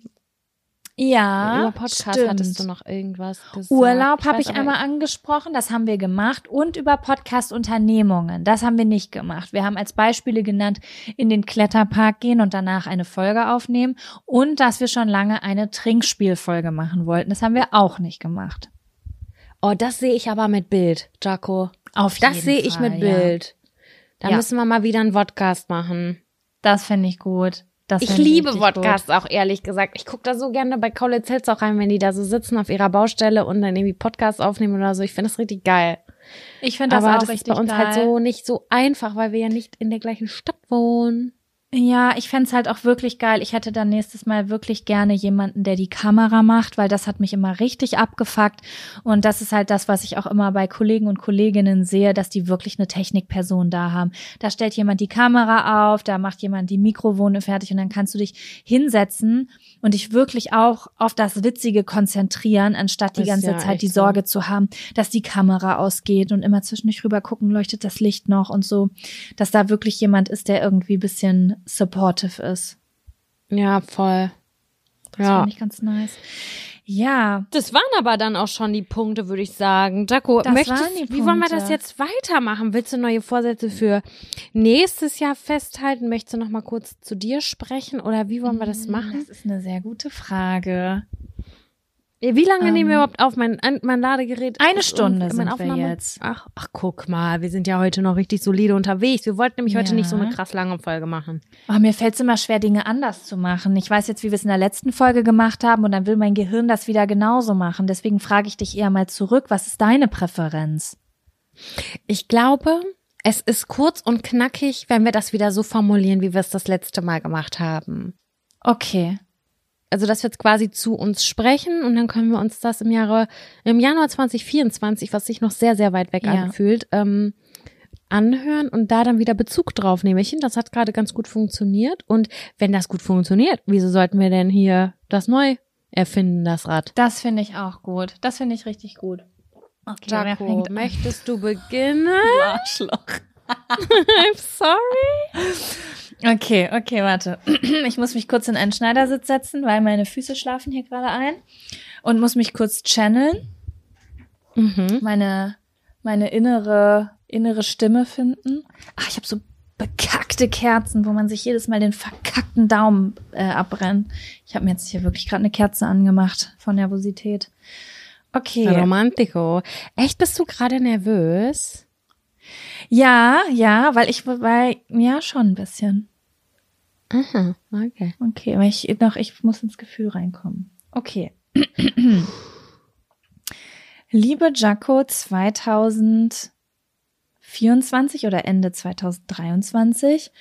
Ja, über Podcast stimmt. hattest du noch irgendwas gesagt. Urlaub habe ich einmal angesprochen, das haben wir gemacht und über Podcast-Unternehmungen, das haben wir nicht gemacht. Wir haben als Beispiele genannt, in den Kletterpark gehen und danach eine Folge aufnehmen und dass wir schon lange eine Trinkspielfolge machen wollten. Das haben wir auch nicht gemacht. Oh, das sehe ich aber mit Bild, Jaco. Auf Das jeden sehe ich Fall, mit ja. Bild. Da Ja. müssen wir mal wieder einen Podcast machen. Das finde ich gut. Das Ich liebe Podcasts auch, ehrlich gesagt. Ich gucke da so gerne bei Kaulitz Hills auch rein, wenn die da so sitzen auf ihrer Baustelle und dann irgendwie Podcasts aufnehmen oder so. Ich finde das richtig geil. Ich finde das Aber auch das ist richtig bei uns geil. halt so nicht so einfach, weil wir ja nicht in der gleichen Stadt wohnen. Ja, ich fänd's halt auch wirklich geil. Ich hätte dann nächstes Mal wirklich gerne jemanden, der die Kamera macht, weil das hat mich immer richtig abgefuckt. Und das ist halt das, was ich auch immer bei Kollegen und Kolleginnen sehe, dass die wirklich eine Technikperson da haben. Da stellt jemand die Kamera auf, da macht jemand die Mikrofone fertig und dann kannst du dich hinsetzen und dich wirklich auch auf das Witzige konzentrieren, anstatt die ganze ja Zeit die so. Sorge zu haben, dass die Kamera ausgeht und immer zwischendurch rüber gucken, leuchtet das Licht noch und so, dass da wirklich jemand ist, der irgendwie ein bisschen supportive ist. Ja, voll. Das Ja. finde ich ganz nice. Ja, Das waren aber dann auch schon die Punkte, würde ich sagen. Jaco, Das möchtest, wie wollen wir das jetzt weitermachen? Willst du neue Vorsätze für nächstes Jahr festhalten? Möchtest du noch mal kurz zu dir sprechen oder wie wollen wir das machen? das ist eine sehr gute Frage. Wie lange Ähm, nehmen wir überhaupt auf? Mein, mein Ladegerät Eine Stunde sind wir Aufnahme- jetzt. Ach, ach, guck mal, wir sind ja heute noch richtig solide unterwegs. Wir wollten nämlich heute Ja. nicht so eine krass lange Folge machen. Oh, mir fällt es immer schwer, Dinge anders zu machen. Ich weiß jetzt, wie wir es in der letzten Folge gemacht haben und dann will mein Gehirn das wieder genauso machen. Deswegen frage ich dich eher mal zurück, was ist deine Präferenz? Ich glaube, es ist kurz und knackig, wenn wir das wieder so formulieren, wie wir es das letzte Mal gemacht haben. Okay. Also dass wir jetzt quasi zu uns sprechen und dann können wir uns das im Jahre, im Januar 2024, was sich noch sehr, sehr weit weg Ja. anfühlt, ähm, anhören und da dann wieder Bezug drauf nehmen. Ich finde, das hat gerade ganz gut funktioniert. Und wenn das gut funktioniert, wieso sollten wir denn hier das neu erfinden, das Rad? Das finde ich auch gut. Das finde ich richtig gut. Okay, Jaco, möchtest du beginnen? Arschloch. I'm sorry. Okay, okay, warte. Ich muss mich kurz in einen Schneidersitz setzen, weil meine Füße schlafen hier gerade ein und muss mich kurz channeln, Mhm. meine meine innere innere Stimme finden. Ach, ich habe so bekackte Kerzen, wo man sich jedes Mal den verkackten Daumen äh, abbrennt. Ich habe mir jetzt hier wirklich gerade eine Kerze angemacht von Nervosität. Okay. Romantico. Echt, bist du gerade nervös? Ja, ja, weil ich weil ja schon ein bisschen. Aha, okay. Okay, weil ich noch, ich muss ins Gefühl reinkommen. Okay. Liebe Jaco 2024 oder Ende 2023,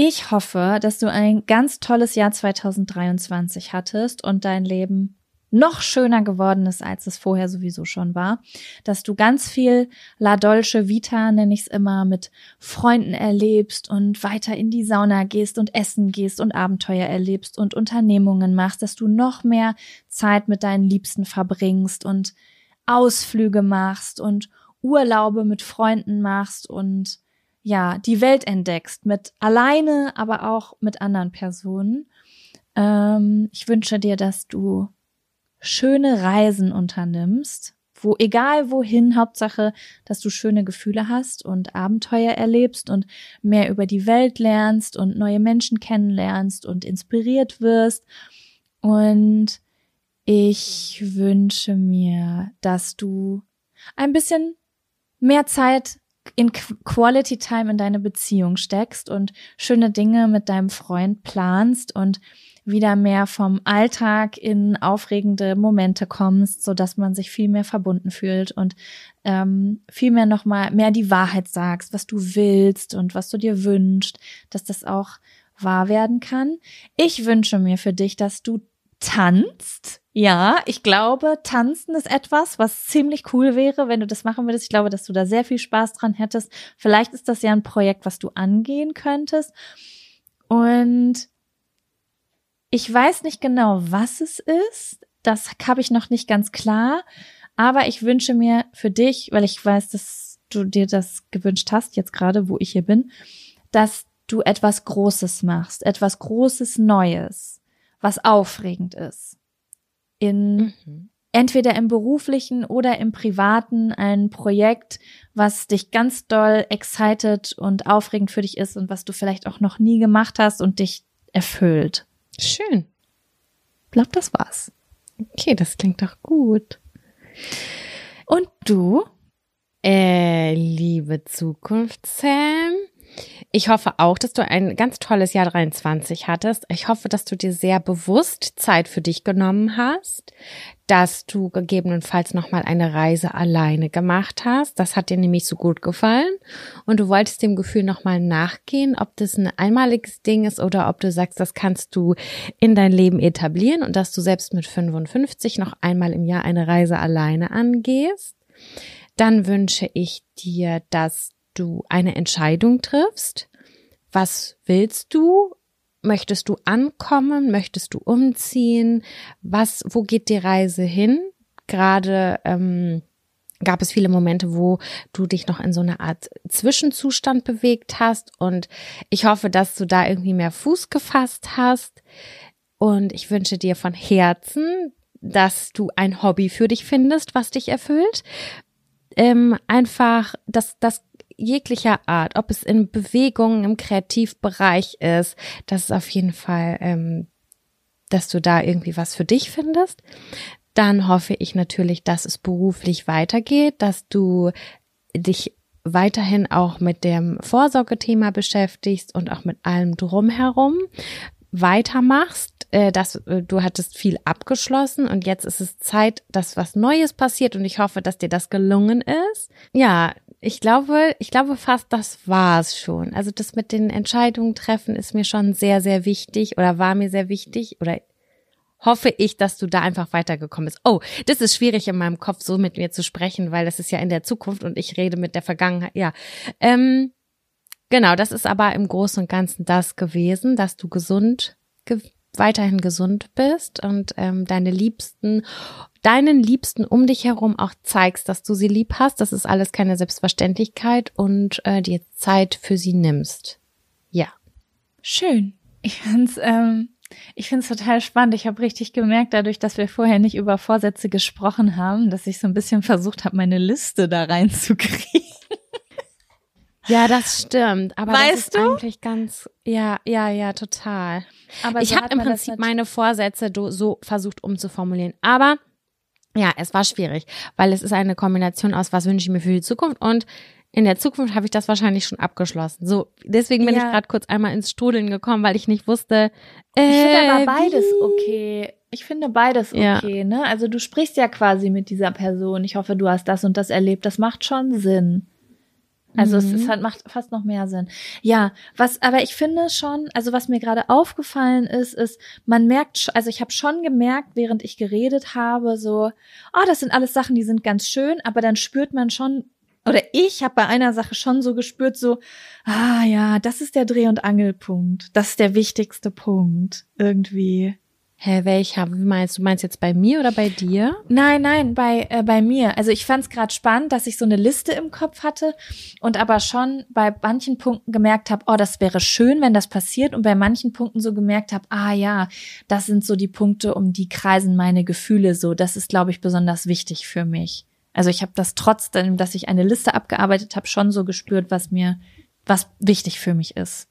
Ich hoffe, dass du ein ganz tolles Jahr 2023 hattest und dein Leben noch schöner geworden ist, als es vorher sowieso schon war. Dass du ganz viel La Dolce Vita, nenne ich es immer, mit Freunden erlebst und weiter in die Sauna gehst und essen gehst und Abenteuer erlebst und Unternehmungen machst, dass du noch mehr Zeit mit deinen Liebsten verbringst und Ausflüge machst und Urlaube mit Freunden machst und ja, die Welt entdeckst mit alleine, aber auch mit anderen Personen. Ähm, ich wünsche dir, dass du schöne Reisen unternimmst, wo egal wohin, Hauptsache, dass du schöne Gefühle hast und Abenteuer erlebst und mehr über die Welt lernst und neue Menschen kennenlernst und inspiriert wirst. Und ich wünsche mir, dass du ein bisschen mehr Zeit in Quality Time in deine Beziehung steckst und schöne Dinge mit deinem Freund planst und wieder mehr vom Alltag in aufregende Momente kommst, so dass man sich viel mehr verbunden fühlt und ähm, viel mehr nochmal mehr die Wahrheit sagst, was du willst und was du dir wünschst, dass das auch wahr werden kann. Ich wünsche mir für dich, dass du tanzt. Ja, ich glaube, tanzen ist etwas, was ziemlich cool wäre, wenn du das machen würdest. Ich glaube, dass du da sehr viel Spaß dran hättest. Vielleicht ist das ja ein Projekt, was du angehen könntest. Und ich weiß nicht genau, was es ist. Das habe ich noch nicht ganz klar. Aber ich wünsche mir für dich, weil ich weiß, dass du dir das gewünscht hast, jetzt gerade, wo ich hier bin, dass du etwas Großes machst, etwas Großes Neues, was aufregend ist. In mhm. entweder im beruflichen oder im privaten ein Projekt, was dich ganz doll excited und aufregend für dich ist und was du vielleicht auch noch nie gemacht hast und dich erfüllt. Schön. Ich glaube, das war's. Okay, das klingt doch gut. Und du? Äh, liebe Zukunft, Sam. Ich hoffe auch, dass du ein ganz tolles Jahr 23 hattest. Ich hoffe, dass du dir sehr bewusst Zeit für dich genommen hast, dass du gegebenenfalls nochmal eine Reise alleine gemacht hast. Das hat dir nämlich so gut gefallen. Und du wolltest dem Gefühl nochmal nachgehen, ob das ein einmaliges Ding ist oder ob du sagst, das kannst du in dein Leben etablieren und dass du selbst mit 55 noch einmal im Jahr eine Reise alleine angehst. Dann wünsche ich dir, dass du eine Entscheidung triffst. Was willst du? Möchtest du ankommen? Möchtest du umziehen? Was, wo geht die Reise hin? Gerade ähm, gab es viele Momente, wo du dich noch in so eine Art Zwischenzustand bewegt hast. Und ich hoffe, dass du da irgendwie mehr Fuß gefasst hast. Und ich wünsche dir von Herzen, dass du ein Hobby für dich findest, was dich erfüllt. Ähm, einfach, dass das jeglicher Art, ob es in Bewegungen im Kreativbereich ist, das ist auf jeden Fall, ähm, dass du da irgendwie was für dich findest. Dann hoffe ich natürlich, dass es beruflich weitergeht, dass du dich weiterhin auch mit dem Vorsorgethema beschäftigst und auch mit allem drumherum weitermachst, äh, dass äh, du hattest viel abgeschlossen und jetzt ist es Zeit, dass was Neues passiert und ich hoffe, dass dir das gelungen ist. Ja, ich glaube, ich glaube fast, das war's schon. Also das mit den Entscheidungen treffen ist mir schon sehr, sehr wichtig oder war mir sehr wichtig oder hoffe ich, dass du da einfach weitergekommen bist. Oh, das ist schwierig in meinem Kopf, so mit mir zu sprechen, weil das ist ja in der Zukunft und ich rede mit der Vergangenheit. Ja, ähm, genau, das ist aber im Großen und Ganzen das gewesen, dass du gesund, ge weiterhin gesund bist und ähm, deine Liebsten deinen Liebsten um dich herum auch zeigst, dass du sie lieb hast. Das ist alles keine Selbstverständlichkeit und äh, dir Zeit für sie nimmst. Ja. Schön. Ich find's, ähm, ich find's total spannend. Ich habe richtig gemerkt, dadurch, dass wir vorher nicht über Vorsätze gesprochen haben, dass ich so ein bisschen versucht habe, meine Liste da reinzukriegen. Ja, das stimmt. Aber weißt das ist du? eigentlich ganz, ja, ja, ja, total. Aber ich so habe im Prinzip meine Vorsätze so versucht umzuformulieren. Aber ja, es war schwierig, weil es ist eine Kombination aus, was wünsche ich mir für die Zukunft und in der Zukunft habe ich das wahrscheinlich schon abgeschlossen. So, deswegen bin Ja. ich gerade kurz einmal ins Strudeln gekommen, weil ich nicht wusste. Äh, Ich finde aber wie? beides okay. Ich finde beides Ja. okay, ne? Also du sprichst ja quasi mit dieser Person. Ich hoffe, du hast das und das erlebt. Das macht schon Sinn. Also Mhm. es ist halt, macht fast noch mehr Sinn. Ja, was, aber ich finde schon, also was mir gerade aufgefallen ist, ist, man merkt, also ich habe schon gemerkt, während ich geredet habe, so, oh, das sind alles Sachen, die sind ganz schön, aber dann spürt man schon, oder ich habe bei einer Sache schon so gespürt, so, ah ja, das ist der Dreh- und Angelpunkt. Das ist der wichtigste Punkt. Irgendwie. Hä, welcher? Wie meinst du? Meinst jetzt bei mir oder bei dir? Nein, nein, bei, äh, bei mir. Also ich fand es gerade spannend, dass ich so eine Liste im Kopf hatte und aber schon bei manchen Punkten gemerkt habe, oh, das wäre schön, wenn das passiert und bei manchen Punkten so gemerkt habe, ah ja, das sind so die Punkte, um die kreisen meine Gefühle so. Das ist, glaube ich, besonders wichtig für mich. Also ich habe das trotzdem, dass ich eine Liste abgearbeitet habe, schon so gespürt, was mir, was wichtig für mich ist.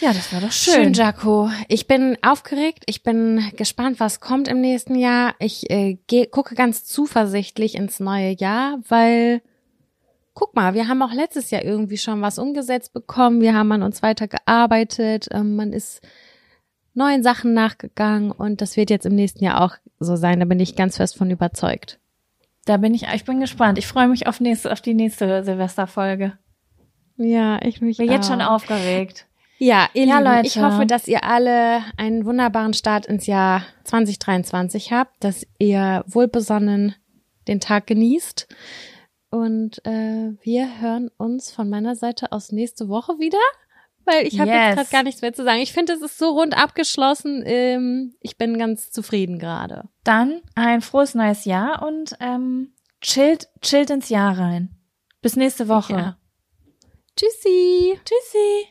Ja, das war doch Schön, Jaco. Ich bin aufgeregt. Ich bin gespannt, was kommt im nächsten Jahr. Ich äh, geh, gucke ganz zuversichtlich ins neue Jahr, weil guck mal, wir haben auch letztes Jahr irgendwie schon was umgesetzt bekommen. Wir haben an uns weitergearbeitet. Ähm, man ist neuen Sachen nachgegangen und das wird jetzt im nächsten Jahr auch so sein. Da bin ich ganz fest von überzeugt. Da bin ich, ich bin gespannt. Ich freue mich auf, nächste, auf die nächste Silvesterfolge. Ja, ich mich Bin jetzt auch. schon aufgeregt. Ja, ihr Ja, Lieben, Leute. ich hoffe, dass ihr alle einen wunderbaren Start ins Jahr 2023 habt, dass ihr wohlbesonnen den Tag genießt. Und äh, wir hören uns von meiner Seite aus nächste Woche wieder, weil ich habe Yes. jetzt gerade gar nichts mehr zu sagen. Ich finde, es ist so rund abgeschlossen. Ähm, ich bin ganz zufrieden gerade. Dann ein frohes neues Jahr und ähm, chillt, chillt ins Jahr rein. Bis nächste Woche. Ja. Tschüssi. Tschüssi.